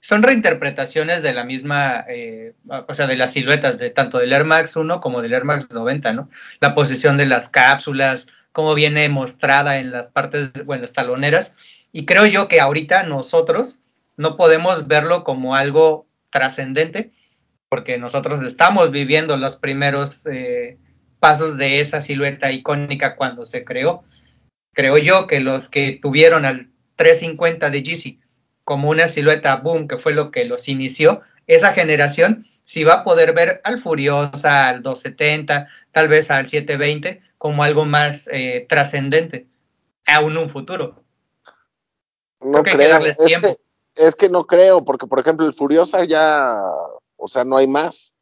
Son reinterpretaciones de la misma, eh, o sea, de las siluetas de tanto del Air Max 1 como del Air Max 90, ¿no? La posición de las cápsulas, cómo viene mostrada en las partes, bueno, las taloneras. Y creo yo que ahorita nosotros no podemos verlo como algo trascendente, porque nosotros estamos viviendo los primeros eh, pasos de esa silueta icónica cuando se creó. Creo yo que los que tuvieron al 350 de Yeezy como una silueta boom, que fue lo que los inició, esa generación sí va a poder ver al Furiosa, al 270, tal vez al 720, como algo más eh, trascendente, aún un futuro. No Creo que es, que, es que no creo, porque por ejemplo el Furiosa ya, o sea, no hay más.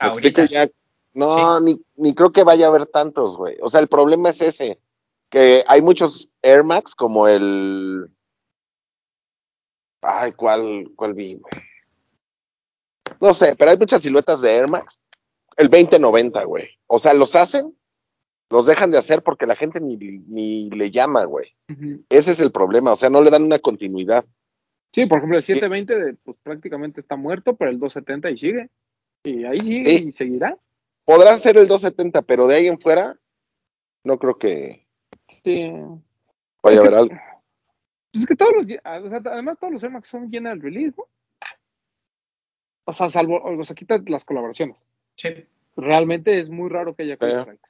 ¿Me Ahorita. explico? Ya, no, ni, ni creo que vaya a haber tantos, güey. O sea, el problema es ese, que hay muchos Air Max como el... Ay, ¿cuál, cuál vi, güey? No sé, pero hay muchas siluetas de Air Max. El 2090, güey. O sea, los hacen, los dejan de hacer porque la gente ni, ni le llama, güey. Ese es el problema, o sea, no le dan una continuidad. Sí, por ejemplo, el 720 de, pues, prácticamente está muerto, pero el 270 y sigue. Y ahí sigue Sí. y seguirá. Podrá ser el 270, pero de ahí en fuera, no creo que Sí. vaya a haber algo. Pues es que todos los, o sea, además todos los Air Max son general release, ¿no? O sea, salvo, o sea, quita las colaboraciones. Sí. Realmente es muy raro que haya. Totalmente.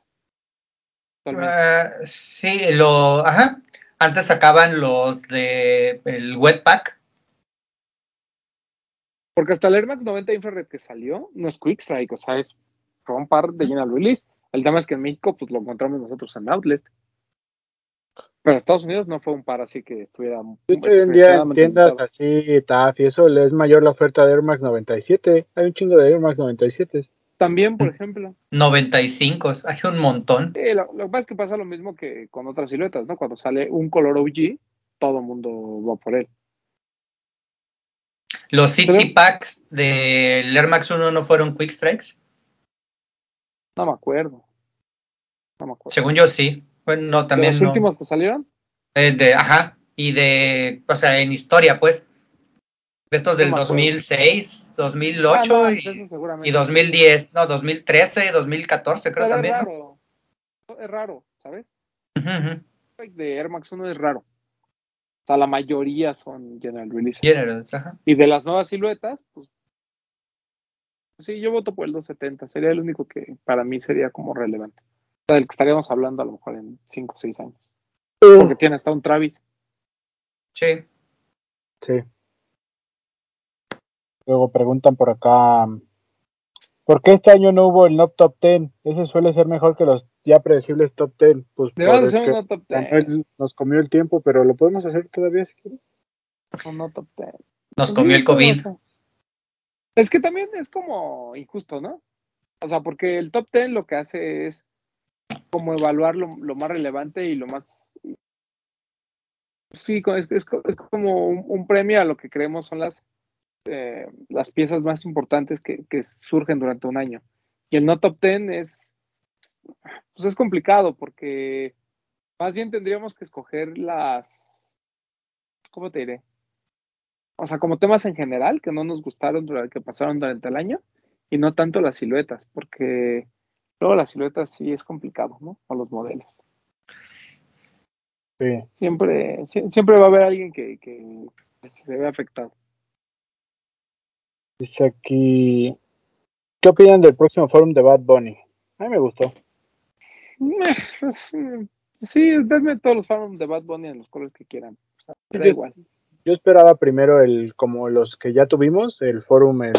Ah, sí, lo, ajá. Antes sacaban los de el Wetpack. Porque hasta el Air Max 90 Infrared que salió no es Quick Strike, o sea, es fue un par de general release. El tema es que en México pues lo encontramos nosotros en Outlet. Pero en Estados Unidos no fue un par así que estuviera De hecho, hoy en día en tiendas limitado. así, TAF y eso, es mayor la oferta de Air Max 97. Hay un chingo de Air Max 97. También, Mm. por ejemplo, 95, hay un montón. eh, lo, lo que pasa es que pasa lo mismo que con otras siluetas, ¿no? Cuando sale un color OG, todo el mundo va por él. Los City Pero- Packs del Air Max 1 no fueron Quick Strikes. No me acuerdo. No me acuerdo. Según yo sí. Bueno, no, ¿De también los no. últimos que salieron? Eh, de, ajá. Y de, o sea, en historia, pues. De estos del me acuerdo. 2006, 2008 Ah, no, y, pues y sí. 2010, no, 2013, 2014 creo Pero también. es raro. Es raro, ¿sabes? Ujú, ujú. De Air Max 1 es raro. O sea, la mayoría son general release. Generals, ajá. Y de las nuevas siluetas, pues sí, yo voto por el 270. Sería el único que para mí sería como relevante. O sea, del que estaríamos hablando a lo mejor en 5 o 6 años. Porque tiene hasta un Travis. Sí. Sí. Luego preguntan por acá, ¿por qué este año no hubo el no top 10? Ese suele ser mejor que los ya predecibles top 10. Pues hacer top 10. nos comió el tiempo, pero lo podemos hacer todavía si quieres. Un no top 10. Nos comió el podemos COVID. Es que también es como injusto, ¿no? O sea, porque el top 10 lo que hace es como evaluar lo, lo más relevante y lo más... Sí, es, es es como un, un premio a lo que creemos son las, eh, las piezas más importantes que, que surgen durante un año. Y el no top 10 es pues es complicado porque más bien tendríamos que escoger las, ¿cómo te diré? O sea, como temas en general que no nos gustaron, que pasaron durante el año, y no tanto las siluetas, porque luego las siluetas sí es complicado, ¿no? O los modelos. Sí. Siempre, siempre va a haber alguien que, que se ve afectado. Dice aquí, ¿qué opinan del próximo forum de Bad Bunny? A mí me gustó. Pues, sí, denme todos los forums de Bad Bunny en los colores que quieran. O sea, da yo, igual. Yo esperaba primero el, como los que ya tuvimos, el forum, el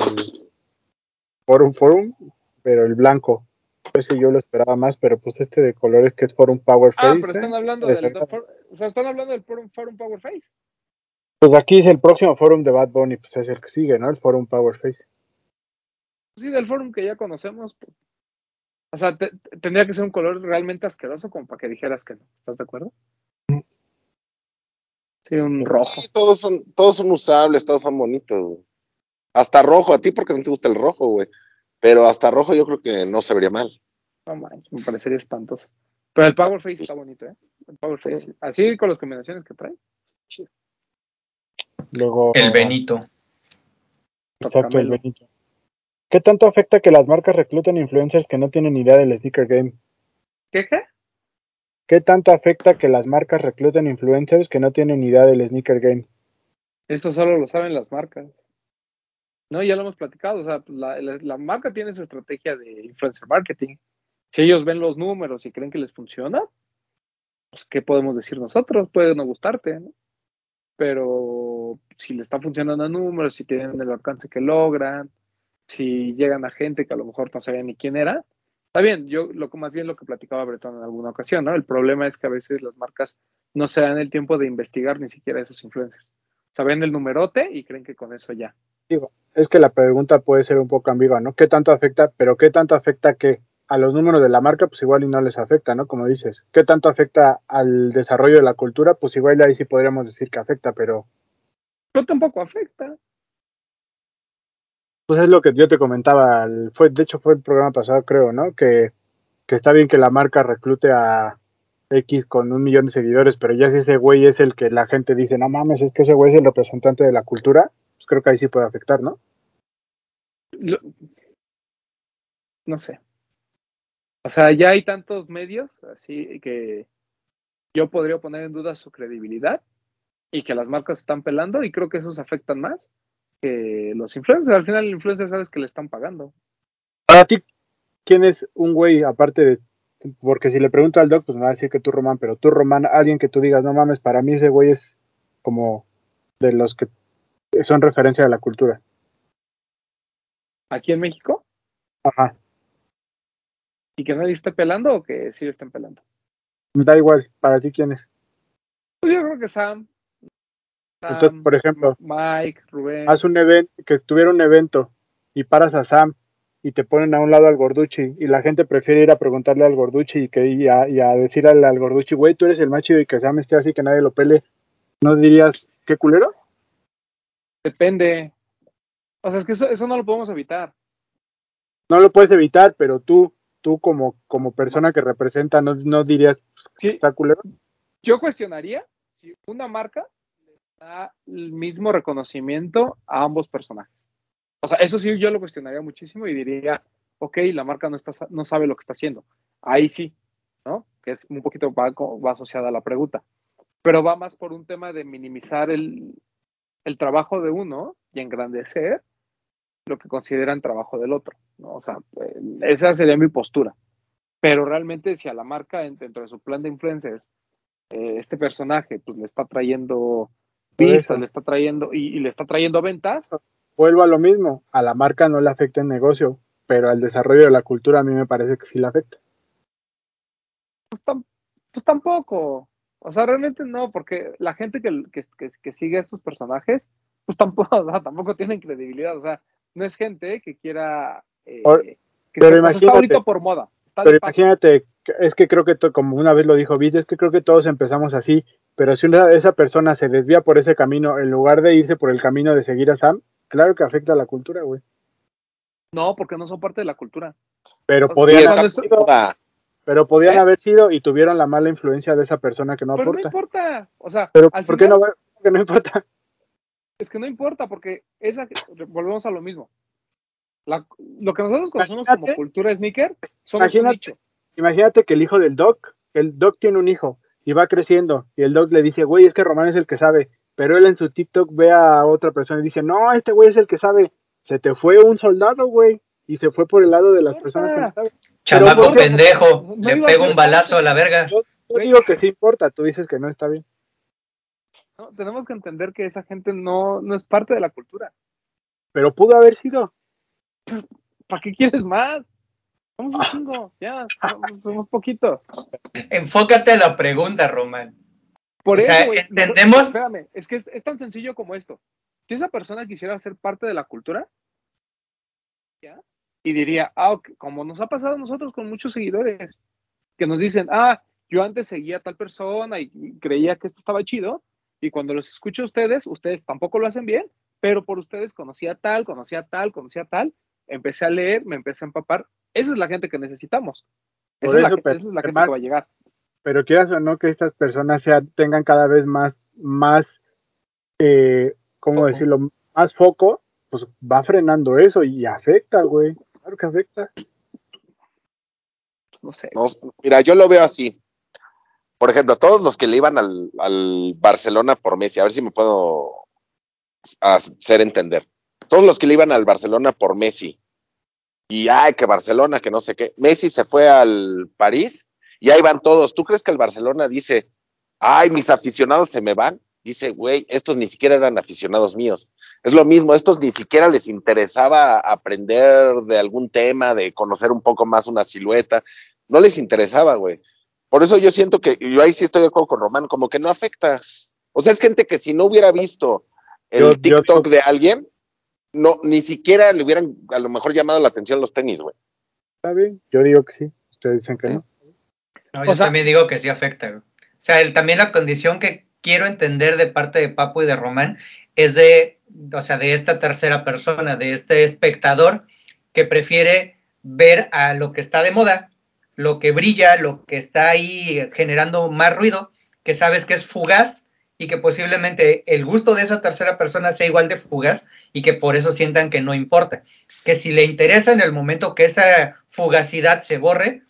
forum forum, pero el blanco. Ese yo lo esperaba más, pero pues este de colores que es forum Power Face. Ah, pero están ¿eh? hablando del, o sea, están hablando del forum, forum Power Face. Pues aquí es el próximo forum de Bad Bunny, pues es el que sigue, ¿no? El forum Power Face. Sí, del forum que ya conocemos. O sea, te- te- tendría que ser un color realmente asqueroso como para que dijeras que no. ¿Estás de acuerdo? Sí, un rojo. Sí, todos son, todos son usables, todos son bonitos. güey. Hasta rojo, a ti porque no te gusta el rojo, güey. Pero hasta rojo yo creo que no se vería mal. No manches, me parecería espantoso. Pero el Power Face está bonito, ¿eh? El Power Face. Así con las combinaciones que trae. Luego. El Benito. Exacto, el. Benito. ¿Qué tanto afecta que las marcas recluten influencers que no tienen idea del sneaker game? ¿Qué qué? ¿Qué tanto afecta que las marcas recluten influencers que no tienen idea del sneaker game? Eso solo lo saben las marcas. No, ya lo hemos platicado. O sea, la, la- la marca tiene su estrategia de influencer marketing. Si ellos ven los números y creen que les funciona, pues, ¿qué podemos decir nosotros? Puede no gustarte, ¿no? Pero si le está funcionando a números, si tienen el alcance que logran, si llegan a gente que a lo mejor no sabían ni quién era, está bien. Yo, lo más bien lo que platicaba Bretón en alguna ocasión, ¿no? El problema es que a veces las marcas no se dan el tiempo de investigar ni siquiera a esos influencers. O sea, ven el numerote y creen que con eso ya. Es que la pregunta puede ser un poco ambigua, ¿no? ¿Qué tanto afecta? Pero ¿qué tanto afecta que a los números de la marca? Pues igual y no les afecta, ¿no? Como dices. ¿Qué tanto afecta al desarrollo de la cultura? Pues igual ahí sí podríamos decir que afecta, pero Pero tampoco afecta. Pues es lo que yo te comentaba. Fue, de hecho, fue el programa pasado, creo, ¿no? Que, está bien que la marca reclute a X con un millón de seguidores, pero ya si ese güey es el que la gente dice, no mames, es que ese güey es el representante de la cultura, pues creo que ahí sí puede afectar, ¿no? No sé. O sea, ya hay tantos medios, así que yo podría poner en duda su credibilidad y que las marcas están pelando y creo que esos afectan más que los influencers. Al final el influencer sabes que le están pagando. Para ti, ¿quién es un güey aparte de... Porque si le pregunto al doc, pues me va a decir que tú, Román, pero tú, Román, alguien que tú digas, no mames, para mí ese güey es como de los que son referencia de la cultura. Aquí en México Ajá, y que nadie esté pelando o que sí lo estén pelando. da igual, para ti, ¿quién es? Pues yo creo que Sam. Sam, Entonces, por ejemplo, Mike, Rubén. haz un evento, que tuviera un evento y paras a Sam y te ponen a un lado al Gorduchi y la gente prefiere ir a preguntarle al Gorduchi y, que, y, a, y a decir al, al Gorduchi, güey, tú eres el más chido y que Sam esté así que nadie lo pele, ¿no dirías, qué culero? Depende. O sea, es que eso, eso no lo podemos evitar. No lo puedes evitar, pero tú, tú como, como persona que representa, no, no dirías, Sí, ¿está culero? yo cuestionaría si una marca da el mismo reconocimiento a ambos personajes. O sea, eso sí yo lo cuestionaría muchísimo y diría, ok, la marca no, está, no sabe lo que está haciendo. Ahí sí, ¿no? Que es un poquito va, va asociada a la pregunta. Pero va más por un tema de minimizar el, el trabajo de uno y engrandecer lo que consideran trabajo del otro, ¿no? O sea, eh, esa sería mi postura. Pero realmente si a la marca dentro de su plan de influencers eh, este personaje pues le está trayendo Le está trayendo y, y le está trayendo ventas, Vuelvo a lo mismo, a la marca no le afecta el negocio, pero al desarrollo de la cultura a mí me parece que sí le afecta. pues, tam- pues tampoco. O sea, realmente no, porque la gente que, que, que- que sigue a estos personajes, pues tampoco, o sea, tampoco tienen credibilidad. O sea, no es gente que quiera... eh, Por- que pero se- está imagínate- ahorita por moda. Está Pero imagínate, es que creo que, como una vez lo dijo Vid, es que creo que todos empezamos así, pero si una, esa persona se desvía por ese camino, en lugar de irse por el camino de seguir a Sam, claro que afecta a la cultura, güey. No, porque no son parte de la cultura. Pero cuando haber moda. Pero podían ¿Eh? haber sido y tuvieron la mala influencia de esa persona que no Pero no aporta. importa. O sea, Pero ¿por qué no, va- que no importa? Es que no importa, porque esa, volvemos a lo mismo. La- lo que nosotros conocemos Imagínate- como cultura sneaker, somos un imagínate- nicho. Imagínate que el hijo del Doc, el Doc tiene un hijo y va creciendo y el Doc le dice, güey, es que Román es el que sabe, pero él en su TikTok ve a otra persona y dice, no, este güey es el que sabe. Se te fue un soldado, güey, y se fue por el lado de las personas que no saben. Chamaco pendejo, No le pego un balazo a la verga. Yo, yo digo que sí importa, tú dices que no está bien. ¿no? Tenemos que entender que esa gente no, no es parte de la cultura. Pero pudo haber sido. ¿Para qué quieres más? Somos un chingo, ya, somos, somos poquitos. Enfócate a la pregunta, Román. Por O sea, eso, güey, entendemos- Espérame, es que es, es tan sencillo como esto. Si esa persona quisiera ser parte de la cultura, ¿ya? y diría, ah, como nos ha pasado a nosotros con muchos seguidores, que nos dicen, ah, yo antes seguía a tal persona y y creía que esto estaba chido, y cuando los escucho a ustedes, ustedes tampoco lo hacen bien, pero por ustedes conocía tal, conocía tal, conocía tal, empecé a leer, me empecé a empapar. Esa es la gente que necesitamos. Por Esa es la, eso, que- pero esa es la gente además- que va a llegar. Pero quieras o no que estas personas sean, tengan cada vez más, más, eh, ¿cómo Foco. decirlo? Más foco, pues va frenando eso y afecta, güey. Claro que afecta. No sé. No, mira, yo lo veo así. Por ejemplo, todos los que le iban al, al Barcelona por Messi, a ver si me puedo hacer entender. Todos los que le iban al Barcelona por Messi, y ay, que Barcelona, que no sé qué. Messi se fue al París y ahí van todos. ¿Tú crees que el Barcelona dice, ay, mis aficionados se me van? Dice, güey, estos ni siquiera eran aficionados míos. Es lo mismo, estos ni siquiera les interesaba aprender de algún tema, de conocer un poco más una silueta. No les interesaba, güey. Por eso yo siento que, yo ahí sí estoy de acuerdo con Román, como que no afecta. O sea, es gente que si no hubiera visto el Yo- yo TikTok de alguien, no, ni siquiera le hubieran a lo mejor llamado la atención los tenis, güey. ¿Está bien? Yo digo que sí. Ustedes dicen que no. No, yo O sea- también digo que sí afecta. güey. O sea, el- también la condición que quiero entender de parte de Papo y de Román es de, o sea, de esta tercera persona, de este espectador que prefiere ver a lo que está de moda, lo que brilla, lo que está ahí generando más ruido, que sabes que es fugaz y que posiblemente el gusto de esa tercera persona sea igual de fugaz y que por eso sientan que no importa. Que si le interesa en el momento que esa fugacidad se borre,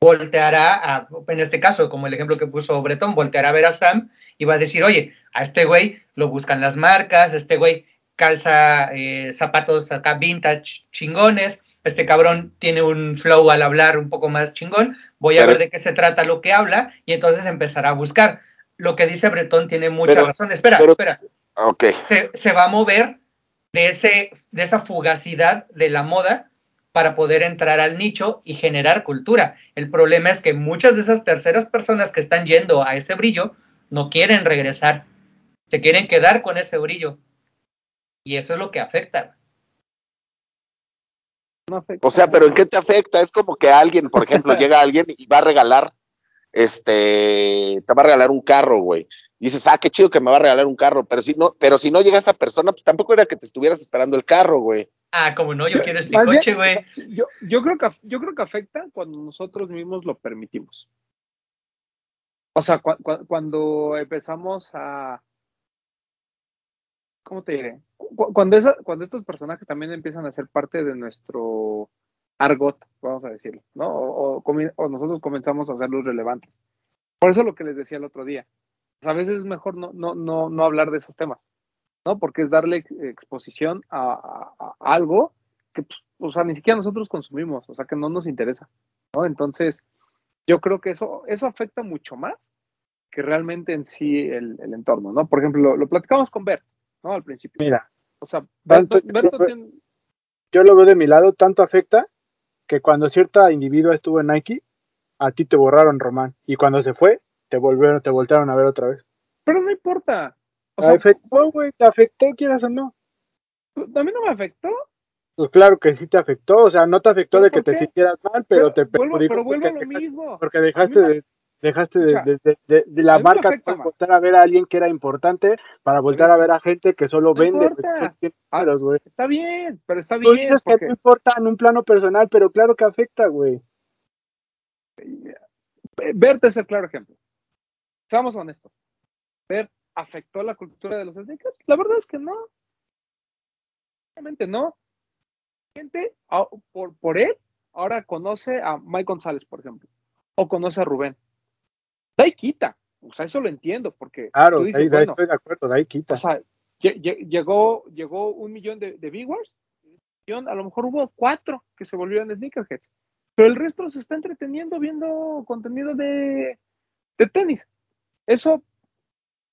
volteará a, en este caso, como el ejemplo que puso Bretón, volteará a ver a Sam y va a decir, oye, a este güey lo buscan las marcas, este güey calza eh, zapatos acá vintage chingones, este cabrón tiene un flow al hablar un poco más chingón, voy a Pero- ver de qué se trata lo que habla y entonces empezará a buscar. Lo que dice Bretón tiene mucha Pero- razón. Espera, pero- espera Ok. se, se va a mover de, ese, de esa fugacidad de la moda para poder entrar al nicho y generar cultura. El problema es que muchas de esas terceras personas que están yendo a ese brillo no quieren regresar, se quieren quedar con ese brillo. Y eso es lo que afecta. No afecta. O sea, pero ¿en qué te afecta? Es como que alguien, por ejemplo, llega alguien y va a regalar, este, te va a regalar un carro, güey. Dices, ah, qué chido que me va a regalar un carro, pero si no, pero si no llega esa persona, pues tampoco era que te estuvieras esperando el carro, güey. Ah, como no, yo quiero este coche, güey. Yo, yo creo que yo creo que afecta cuando nosotros mismos lo permitimos. O sea, cua- cuando empezamos a ¿cómo te diré? Cu- Cuando esa, cuando estos personajes también empiezan a ser parte de nuestro argot, vamos a decirlo, ¿no? O, o o nosotros comenzamos a hacerlos relevantes. Por eso lo que les decía el otro día. Pues, a veces es mejor no, no, no, no hablar de esos temas, ¿no? Porque es darle ex- exposición a, a- a algo que, pues, o sea, ni siquiera nosotros consumimos, o sea, que no nos interesa, ¿no? Entonces, yo creo que eso, eso afecta mucho más que realmente en sí el, el entorno, ¿no? Por ejemplo, lo, lo platicamos con Bert, ¿no? Al principio. Mira, O sea, Tanto- Berto, Berto tiene- yo lo veo de mi lado, tanto afecta que cuando cierta individua estuvo en Nike, a ti te borraron Román. Y cuando se fue, te volvieron, te voltearon a ver otra vez. pero no importa. O Te sea, afectó, güey, te afectó, quieras o no. a mí no me afectó, Pues claro que sí te afectó, o sea, no te afectó ¿Pero de que te sintieras mal, pero, te perjudicó pero vuelvo a lo mismo. porque dejaste de, dejaste de, Escucha, de- de- de- de la marca afecta a ver a alguien que era importante para voltear a ver a gente que solo No vende tiene Ah. Está bien, pero está Tú bien. dices que no importa en un plano personal, pero claro que afecta, güey. Bert es el claro ejemplo. Seamos honestos. Bert afectó la cultura de los sneakers. La verdad es que no. Realmente no. Gente, por, por él, ahora conoce a Mike González, por ejemplo, o conoce a Rubén. Da y quita. O sea, eso lo entiendo, porque. Claro, tú dices, bueno, estoy de acuerdo, y quita. O sea, llegó, llegó un millón de, de viewers, a lo mejor hubo cuatro que se volvieron sneakerheads, pero el resto se está entreteniendo viendo contenido de, de tenis. Eso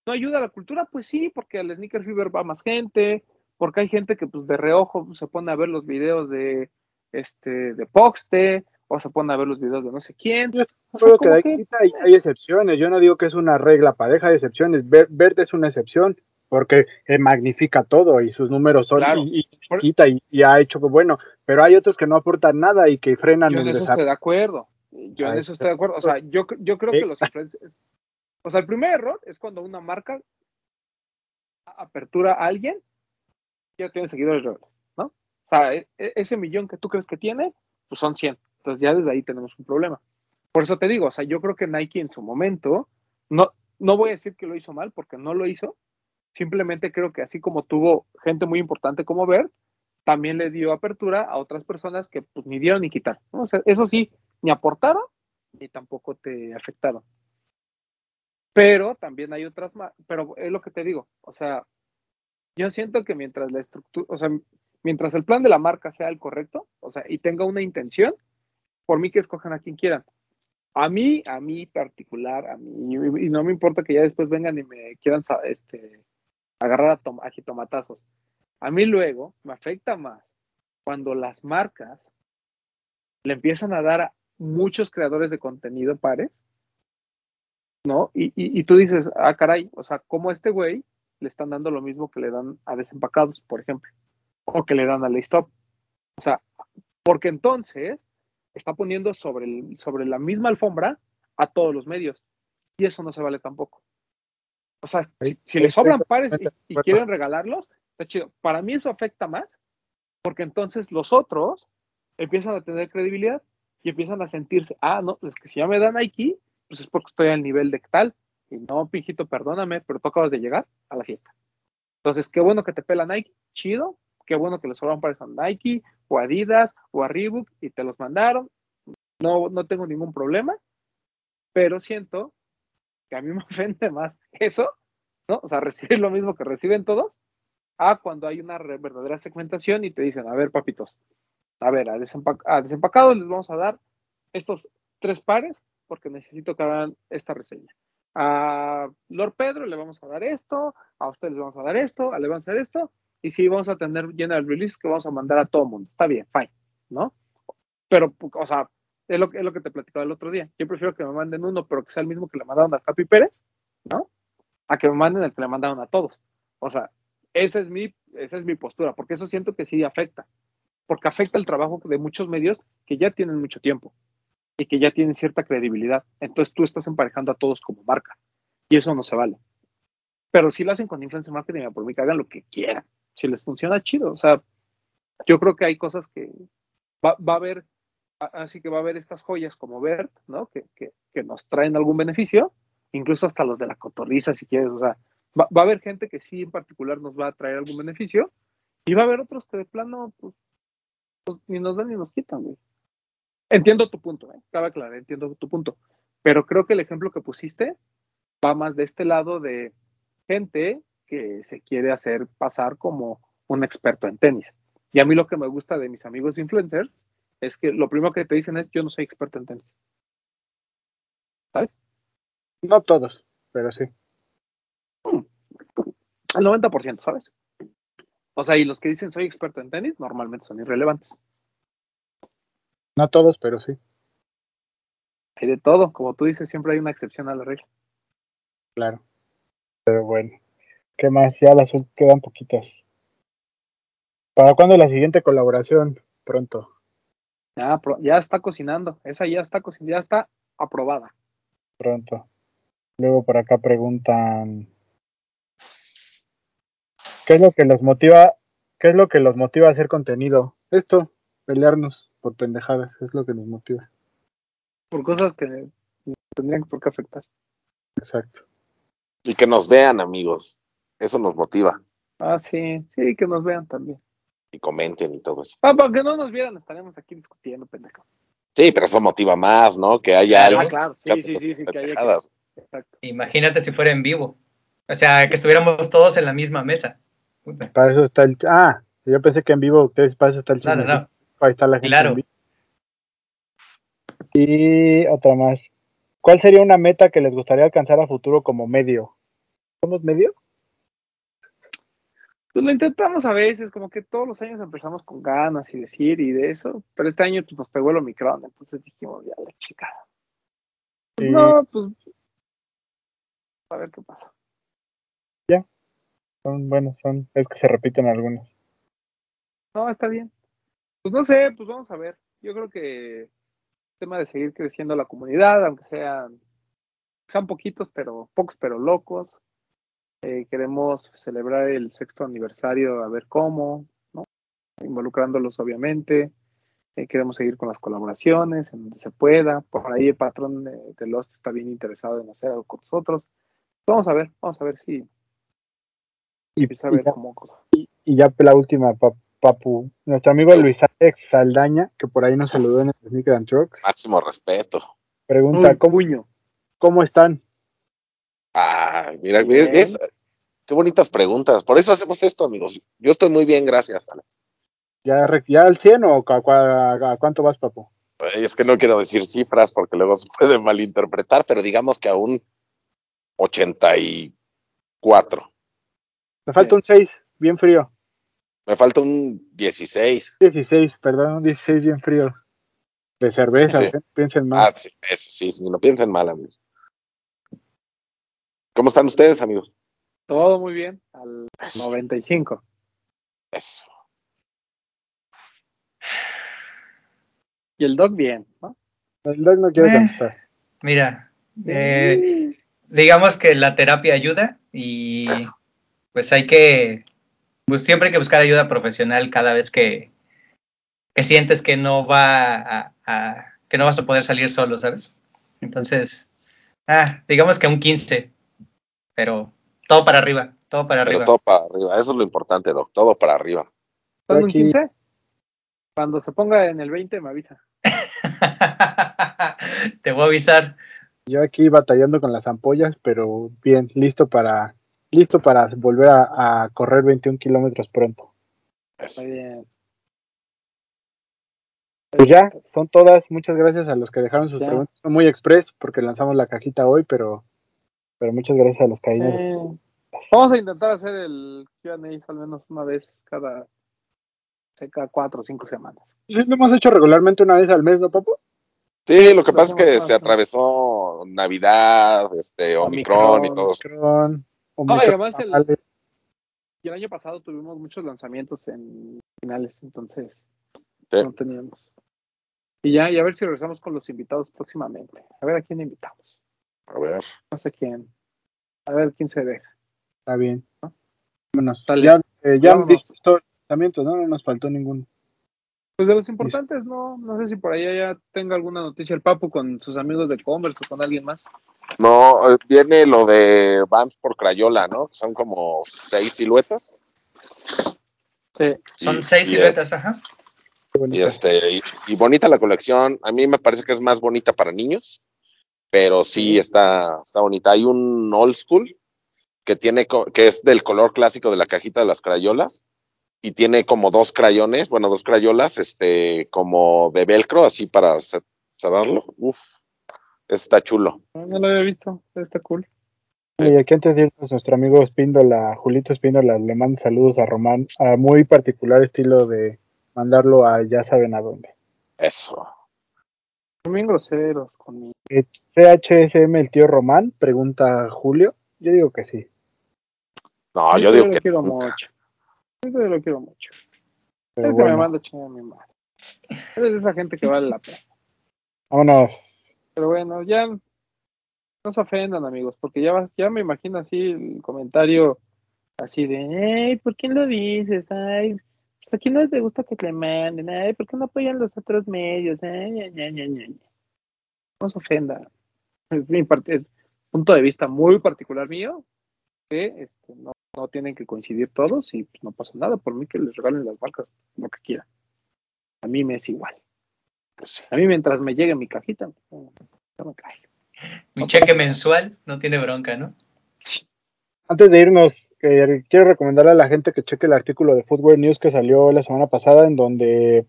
no ayuda a la cultura, pues sí, porque al sneaker fever va más gente, porque hay gente que pues de reojo se pone a ver los videos de este de Poxte o se pone a ver los videos de no sé quién. Yo creo que, hay, hay, excepciones, yo no digo que es una regla pareja, hay excepciones. Verde es una excepción porque eh, magnifica todo y sus números son y, quita y, ha hecho que bueno, pero hay otros que no aportan nada y que frenan yo en eso estoy de acuerdo. Yo en eso estoy de acuerdo. O sea, yo, yo creo que los o sea, el primer error es cuando una marca apertura a alguien ya tiene seguidores reales, ¿no? O sea, e, e, ese millón que tú crees que tiene, pues son 100. Entonces ya desde ahí tenemos un problema. Por eso te digo, o sea, yo creo que Nike en su momento, no, no voy a decir que lo hizo mal, porque no lo hizo, Simplemente creo que así como tuvo gente muy importante como Bert, también le dio apertura a otras personas que pues ni dieron ni quitaron. O sea, eso sí, ni aportaron ni tampoco te afectaron. Pero también hay otras más, pero es lo que te digo, o sea, yo siento que mientras la estructura, o sea, mientras el plan de la marca sea el correcto, o sea, y tenga una intención, por mí que escojan a quien quieran. A mí, a mí particular, a mí, y no me importa que ya después vengan y me quieran este, agarrar a, jitomatazos. A mí luego me afecta más cuando las marcas le empiezan a dar a muchos creadores de contenido pares, ¿no? Y, y, tú dices, ah, caray, o sea, como este güey le están dando lo mismo que le dan a desempacados, por ejemplo, o que le dan a Laystop. O sea, porque entonces está poniendo sobre, el, sobre la misma alfombra a todos los medios. Y eso no se vale tampoco. O sea, si, le sobran pares y, quieren regalarlos, está chido. Para mí eso afecta más, porque entonces los otros empiezan a tener credibilidad y empiezan a sentirse, ah, no, es que si ya me dan Nike, pues es porque estoy al nivel de tal. Y no, pijito, perdóname, pero tú acabas de llegar a la fiesta. Entonces, qué bueno que te pela Nike, chido. Qué bueno que le sobran pares a Nike, o Adidas, o a Reebok, y te los mandaron. No, no tengo ningún problema, pero siento que a mí me ofende más eso, ¿no? O sea, recibir lo mismo que reciben todos, a cuando hay una verdadera segmentación y te dicen, a ver, papitos, a ver, a, desempacados les vamos a dar estos tres pares porque necesito que hagan esta reseña. A Lord Pedro le vamos a dar esto, a ustedes les vamos a dar esto, a le vamos a dar esto, y sí vamos a tener el release que vamos a mandar a todo mundo. Está bien, fine, ¿no? Pero, o sea, es lo, es lo que te platicaba el otro día. Yo prefiero que me manden uno, pero que sea el mismo que le mandaron a Capi Pérez, ¿no? A que me manden el que le mandaron a todos. O sea, esa es mi, esa es mi postura, porque eso siento que sí afecta. Porque afecta el trabajo de muchos medios que ya tienen mucho tiempo y que ya tienen cierta credibilidad. Entonces tú estás emparejando a todos como marca. Y eso no se vale. Pero si lo hacen con influencer marketing, por mí que hagan lo que quieran. Si les funciona, chido. O sea, yo creo que hay cosas que va, va a haber así que va a haber estas joyas como Bert, ¿no? Que, nos traen algún beneficio, incluso hasta los de la cotorriza, si quieres, o sea, va, a haber gente que sí en particular nos va a traer algún beneficio, y va a haber otros que de plano, pues, pues ni nos dan ni nos quitan, güey. Entiendo tu punto, ¿eh? Cabe aclarar, entiendo tu punto, pero creo que el ejemplo que pusiste va más de este lado de gente que se quiere hacer pasar como un experto en tenis. Y a mí lo que me gusta de mis amigos influencers es que lo primero que te dicen es yo no soy experto en tenis. ¿Sabes? No todos, pero sí. Hmm. El 90%, ¿sabes? O sea, y los que dicen soy experto en tenis normalmente son irrelevantes. No todos, pero sí. Hay de todo, como tú dices, siempre hay una excepción a la regla. Claro. Pero bueno, ¿qué más? Ya las quedan poquitas. ¿Para cuándo la siguiente colaboración? Pronto. Ya, ya está cocinando, esa ya está ya está aprobada. Pronto. Luego por acá preguntan ¿Qué es lo que los motiva? ¿Qué es lo que los motiva a hacer contenido? Esto, pelearnos por pendejadas, es lo que nos motiva. Por cosas que tendrían por qué afectar. Exacto. Y que nos vean, amigos. Eso nos motiva. Ah, sí, sí, que nos vean también. Y comenten y todo eso. Ah, para que no nos vieran, estaremos aquí discutiendo, pendejo. Sí, pero eso motiva más, ¿no? Que haya Claro. Ah, algo. claro, que sí, sí, sí, sí, que haya que... Exacto. Imagínate si fuera en vivo. O sea, que estuviéramos todos en la misma mesa. Puta. Para eso está el. Ah, yo pensé que en vivo ustedes para eso está el No, no, no. Ahí está la gente. Claro. en vivo. Y otra más. ¿Cuál sería una meta que les gustaría alcanzar a futuro como medio? ¿Somos medio? Pues lo intentamos a veces, como que todos los años empezamos con ganas y decir y de eso, pero este año pues, nos pegó el Omicron, entonces dijimos, ya la chica. Pues. No, pues a ver qué pasa. Son buenos, son. Es que se repiten algunos. No, está bien. Pues no sé, pues vamos a ver. Yo creo que el tema de seguir creciendo la comunidad, aunque sean, sean poquitos, pero pocos, pero locos. Eh, queremos celebrar el sexto aniversario, a ver cómo, ¿no? Involucrándolos, obviamente. Eh, queremos seguir con las colaboraciones en donde se pueda. Por ahí el patrón de, de Lost está bien interesado en hacer algo con nosotros. Vamos a ver, vamos a ver si Y, a y ver ya, cómo cosa. y ya la última, pa- Papu. Nuestro amigo Luis Alex Saldaña, que por ahí nos saludó en el Sneaker and Trucks, Máximo respeto. pregunta: Un ¿cómo. ¿Cómo están? Ah, Qué bonitas preguntas. Por eso hacemos esto, amigos. Yo estoy muy bien, gracias, Alex. ¿Ya, al 100 o a, a- a cuánto vas, Papu? Eh, Es que no quiero decir cifras porque luego se puede malinterpretar, pero digamos que a un 84. Me falta un 6, bien frío. Me falta un 16. 16, perdón, un 16 bien frío. De cerveza, Sí. ¿eh? piensen más. Ah, sí, eso sí, no piensen mal, amigos. ¿Cómo están ustedes, amigos? Todo muy bien, al Eso. 95. Eso. Y el dog bien, ¿no? El dog no quiere Eh. contestar. Mira, eh, digamos que la terapia ayuda y Eso. pues hay que, pues siempre hay que buscar ayuda profesional cada vez que, que sientes que no va a, a- que no vas a poder salir solo, ¿sabes? Entonces, ah, digamos que un 15, pero todo para arriba, todo para Pero arriba. todo para arriba. Eso es lo importante, Doc. Todo para arriba. ¿Estás en un Aquí. 15? Cuando se ponga en el 20 me avisa. Te voy a avisar. Yo aquí batallando con las ampollas, pero bien, listo para listo para volver a, a correr 21 kilómetros pronto. Muy bien. Pues ya, son todas. Muchas gracias a los que dejaron sus Ya. preguntas. Muy express porque lanzamos la cajita hoy, pero, pero muchas gracias a los Eh, vamos a intentar hacer el QA al menos una vez cada, cada cuatro o cinco semanas. Sí, lo hemos hecho regularmente una vez al mes, ¿no, papu? Sí, lo que Lo pasa es que se atravesó Navidad, este, Omicron, y todo eso. Omicron, Omicron, además el- el año pasado tuvimos muchos lanzamientos en finales, entonces Sí. no teníamos. Y ya, y a ver si regresamos con los invitados próximamente. A ver a quién invitamos. A ver. No sé quién. A ver quién se deja. Está bien. Vámonos. Dale. Ya, eh, ya Vámonos. dijimos todos los lanzamientos, ¿no? No nos faltó ninguno. Pues de los importantes, no, no sé si por ahí ya tenga alguna noticia el Papu con sus amigos de Converse o con alguien más. No, eh, viene lo de Vans por Crayola, ¿no? Que son como seis siluetas. Sí. Son Y- seis y, siluetas, ajá. Qué Y, este, y, y bonita la colección. A mí me parece que es más bonita para niños, pero sí está, está bonita. Hay un old school que tiene, co- que es del color clásico de la cajita de las crayolas y tiene como dos crayones, bueno, dos crayolas, este, como de velcro, así para ce- cerrarlo. Uf, está chulo. No, no lo había visto. Está cool. Y aquí antes de irnos, nuestro amigo Espíndola, Julito Espíndola, le manda saludos a Román, a muy particular estilo de mandarlo a ya saben a dónde. Eso. Son bien groseros conmigo. Eh, CHSM, el tío Román, pregunta Julio. Yo digo que sí. No, Sí, yo digo lo que quiero nunca. mucho. Yo lo quiero mucho. Pero es que me manda chingar a mi madre. Eres de esa gente que vale la pena. vámonos. Pero bueno, ya no se ofendan, amigos, porque ya, ya me imagino así el comentario así de, ay, ¿por qué lo dices? Ay, pues aquí no te gusta que te manden, ay, ¿por qué no apoyan los otros medios? Ay, ña, ña, ña". No se ofendan. es mi parte, punto de vista muy particular mío, que este, no, no, tienen que coincidir todos y pues, no pasa nada, por mí que les regalen las marcas lo que quieran. A mí me es igual. Pues a mí mientras me llegue mi cajita, no, me cae. Mi cheque mensual no tiene bronca, ¿no? Antes de irnos, quiero recomendarle a la gente que cheque el artículo de Footwear News que salió la semana pasada, en donde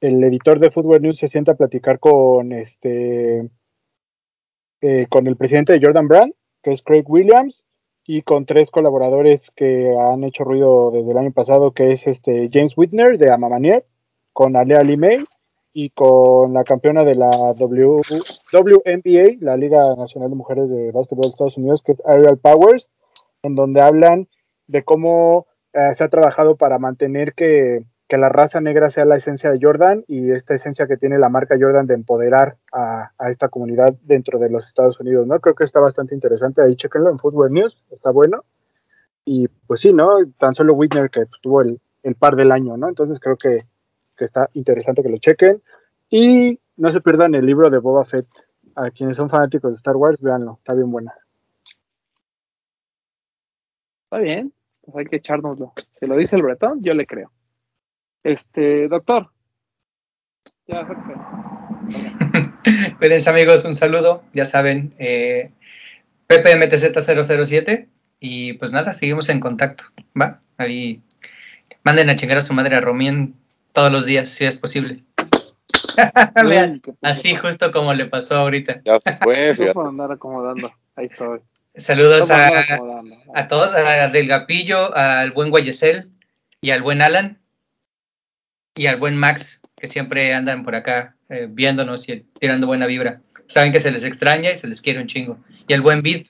el editor de Footwear News se sienta a platicar con este eh, con el presidente de Jordan Brand, que es Craig Williams, y con tres colaboradores que han hecho ruido desde el año pasado, que es este James Whitner de Amamanier, con Alea Limey y con la campeona de la w, WNBA, la Liga Nacional de Mujeres de Básquetbol de Estados Unidos, que es Ariel Powers, en donde hablan de cómo eh, se ha trabajado para mantener que que la raza negra sea la esencia de Jordan y esta esencia que tiene la marca Jordan de empoderar a, esta comunidad dentro de los Estados Unidos, ¿no? Creo que está bastante interesante, ahí chequenlo en Football News, está bueno. Y pues sí, ¿no? Tan solo Whitner que pues, tuvo el, par del año, ¿no? Entonces creo que, que, está interesante que lo chequen. Y no se pierdan el libro de Boba Fett. A quienes son fanáticos de Star Wars, véanlo, está bien buena. Está bien, pues hay que echárnoslo. Si lo dice el bretón, yo le creo. Este, doctor. Ya, Cuídense amigos, un saludo, ya saben, eh, PPMTZ007 y pues nada, seguimos en contacto, ¿va? Ahí manden a chingar a su madre a Romien todos los días, si es posible. Vean, así justo como le pasó ahorita. Ya se fue, andar acomodando, ahí estoy. Saludos a, a, todos, a Del Gapillo, al buen Guayesel y al buen Alan y al buen Max, que siempre andan por acá eh, viéndonos y tirando buena vibra. Saben que se les extraña y se les quiere un chingo. Y al buen Vid,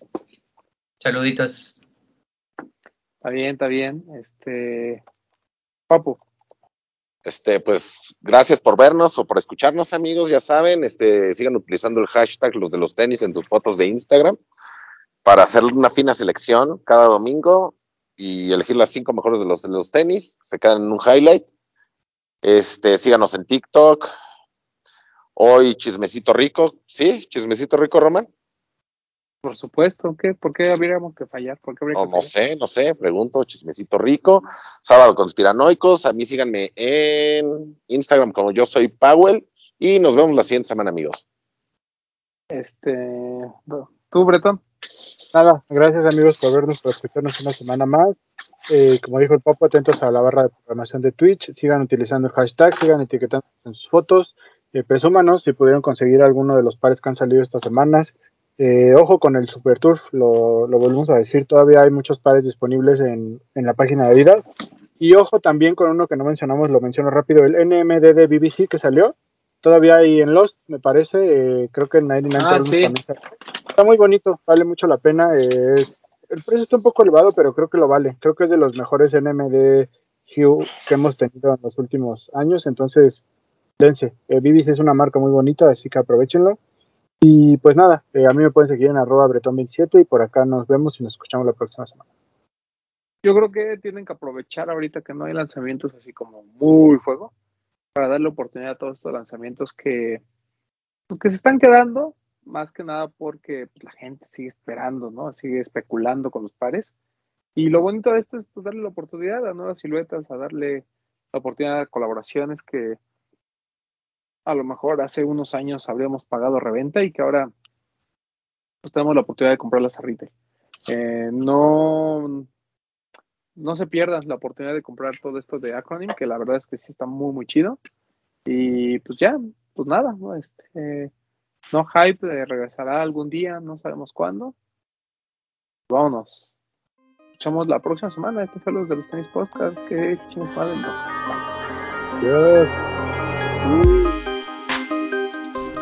saluditos. Está bien, está bien. Este, Papu. Este, pues, gracias por vernos o por escucharnos, amigos. Ya saben, este, sigan utilizando el hashtag los de los tenis en sus fotos de Instagram para hacer una fina selección cada domingo y elegir las cinco mejores de los, de los tenis. Se quedan en un highlight este, síganos en TikTok. Hoy Chismecito Rico, ¿sí? Chismecito Rico, Román. Por supuesto, ¿qué? ¿por qué habríamos que fallar? no, no sé, no sé, pregunto, Chismecito Rico, Sábado Conspiranoicos, a mí síganme en Instagram como yo soy Powell y nos vemos la siguiente semana, amigos. Este, ¿tú, Bretón? Nada, gracias amigos por vernos, por escucharnos una semana más. Eh, como dijo el Papo, atentos a la barra de programación de Twitch, sigan utilizando el hashtag, sigan etiquetando en sus fotos, eh, presúmanos si pudieron conseguir alguno de los pares que han salido estas semanas. Eh, ojo con el Super Tour, lo, volvemos a decir, todavía hay muchos pares disponibles en, la página de Adidas. Y ojo también con uno que no mencionamos, lo menciono rápido, el NMD de BBC que salió, todavía hay en Lost, me parece, eh, creo que en 99 ah, sí. Está muy bonito, vale mucho la pena, es el precio está un poco elevado, pero creo que lo vale. Creo que es de los mejores NMD Hue que hemos tenido en los últimos años. Entonces, dense. Eh, es una marca muy bonita, así que aprovechenlo. Y pues nada, eh, a mí me pueden seguir en arroba bretón27 y por acá nos vemos y nos escuchamos la próxima semana. Yo creo que tienen que aprovechar ahorita que no hay lanzamientos así como muy fuego para darle oportunidad a todos estos lanzamientos que, que se están quedando más que nada porque pues, la gente sigue esperando, ¿no? Sigue especulando con los pares. Y lo bonito de esto es pues, darle la oportunidad a nuevas siluetas, a darle la oportunidad a colaboraciones que a lo mejor hace unos años habríamos pagado reventa y que ahora pues, tenemos la oportunidad de comprarlas a retail. Eh, no, no se pierdan la oportunidad de comprar todo esto de Acronym, que la verdad es que sí está muy, muy chido. Y pues ya, pues nada, ¿no? Este, no hype regresará algún día, no sabemos cuándo. Vámonos. Escuchamos la próxima semana. Este fue los de los tenis podcast. Que chingos madre. Adiós.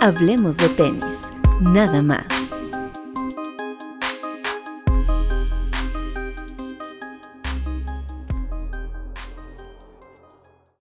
Hablemos de tenis. Nada más.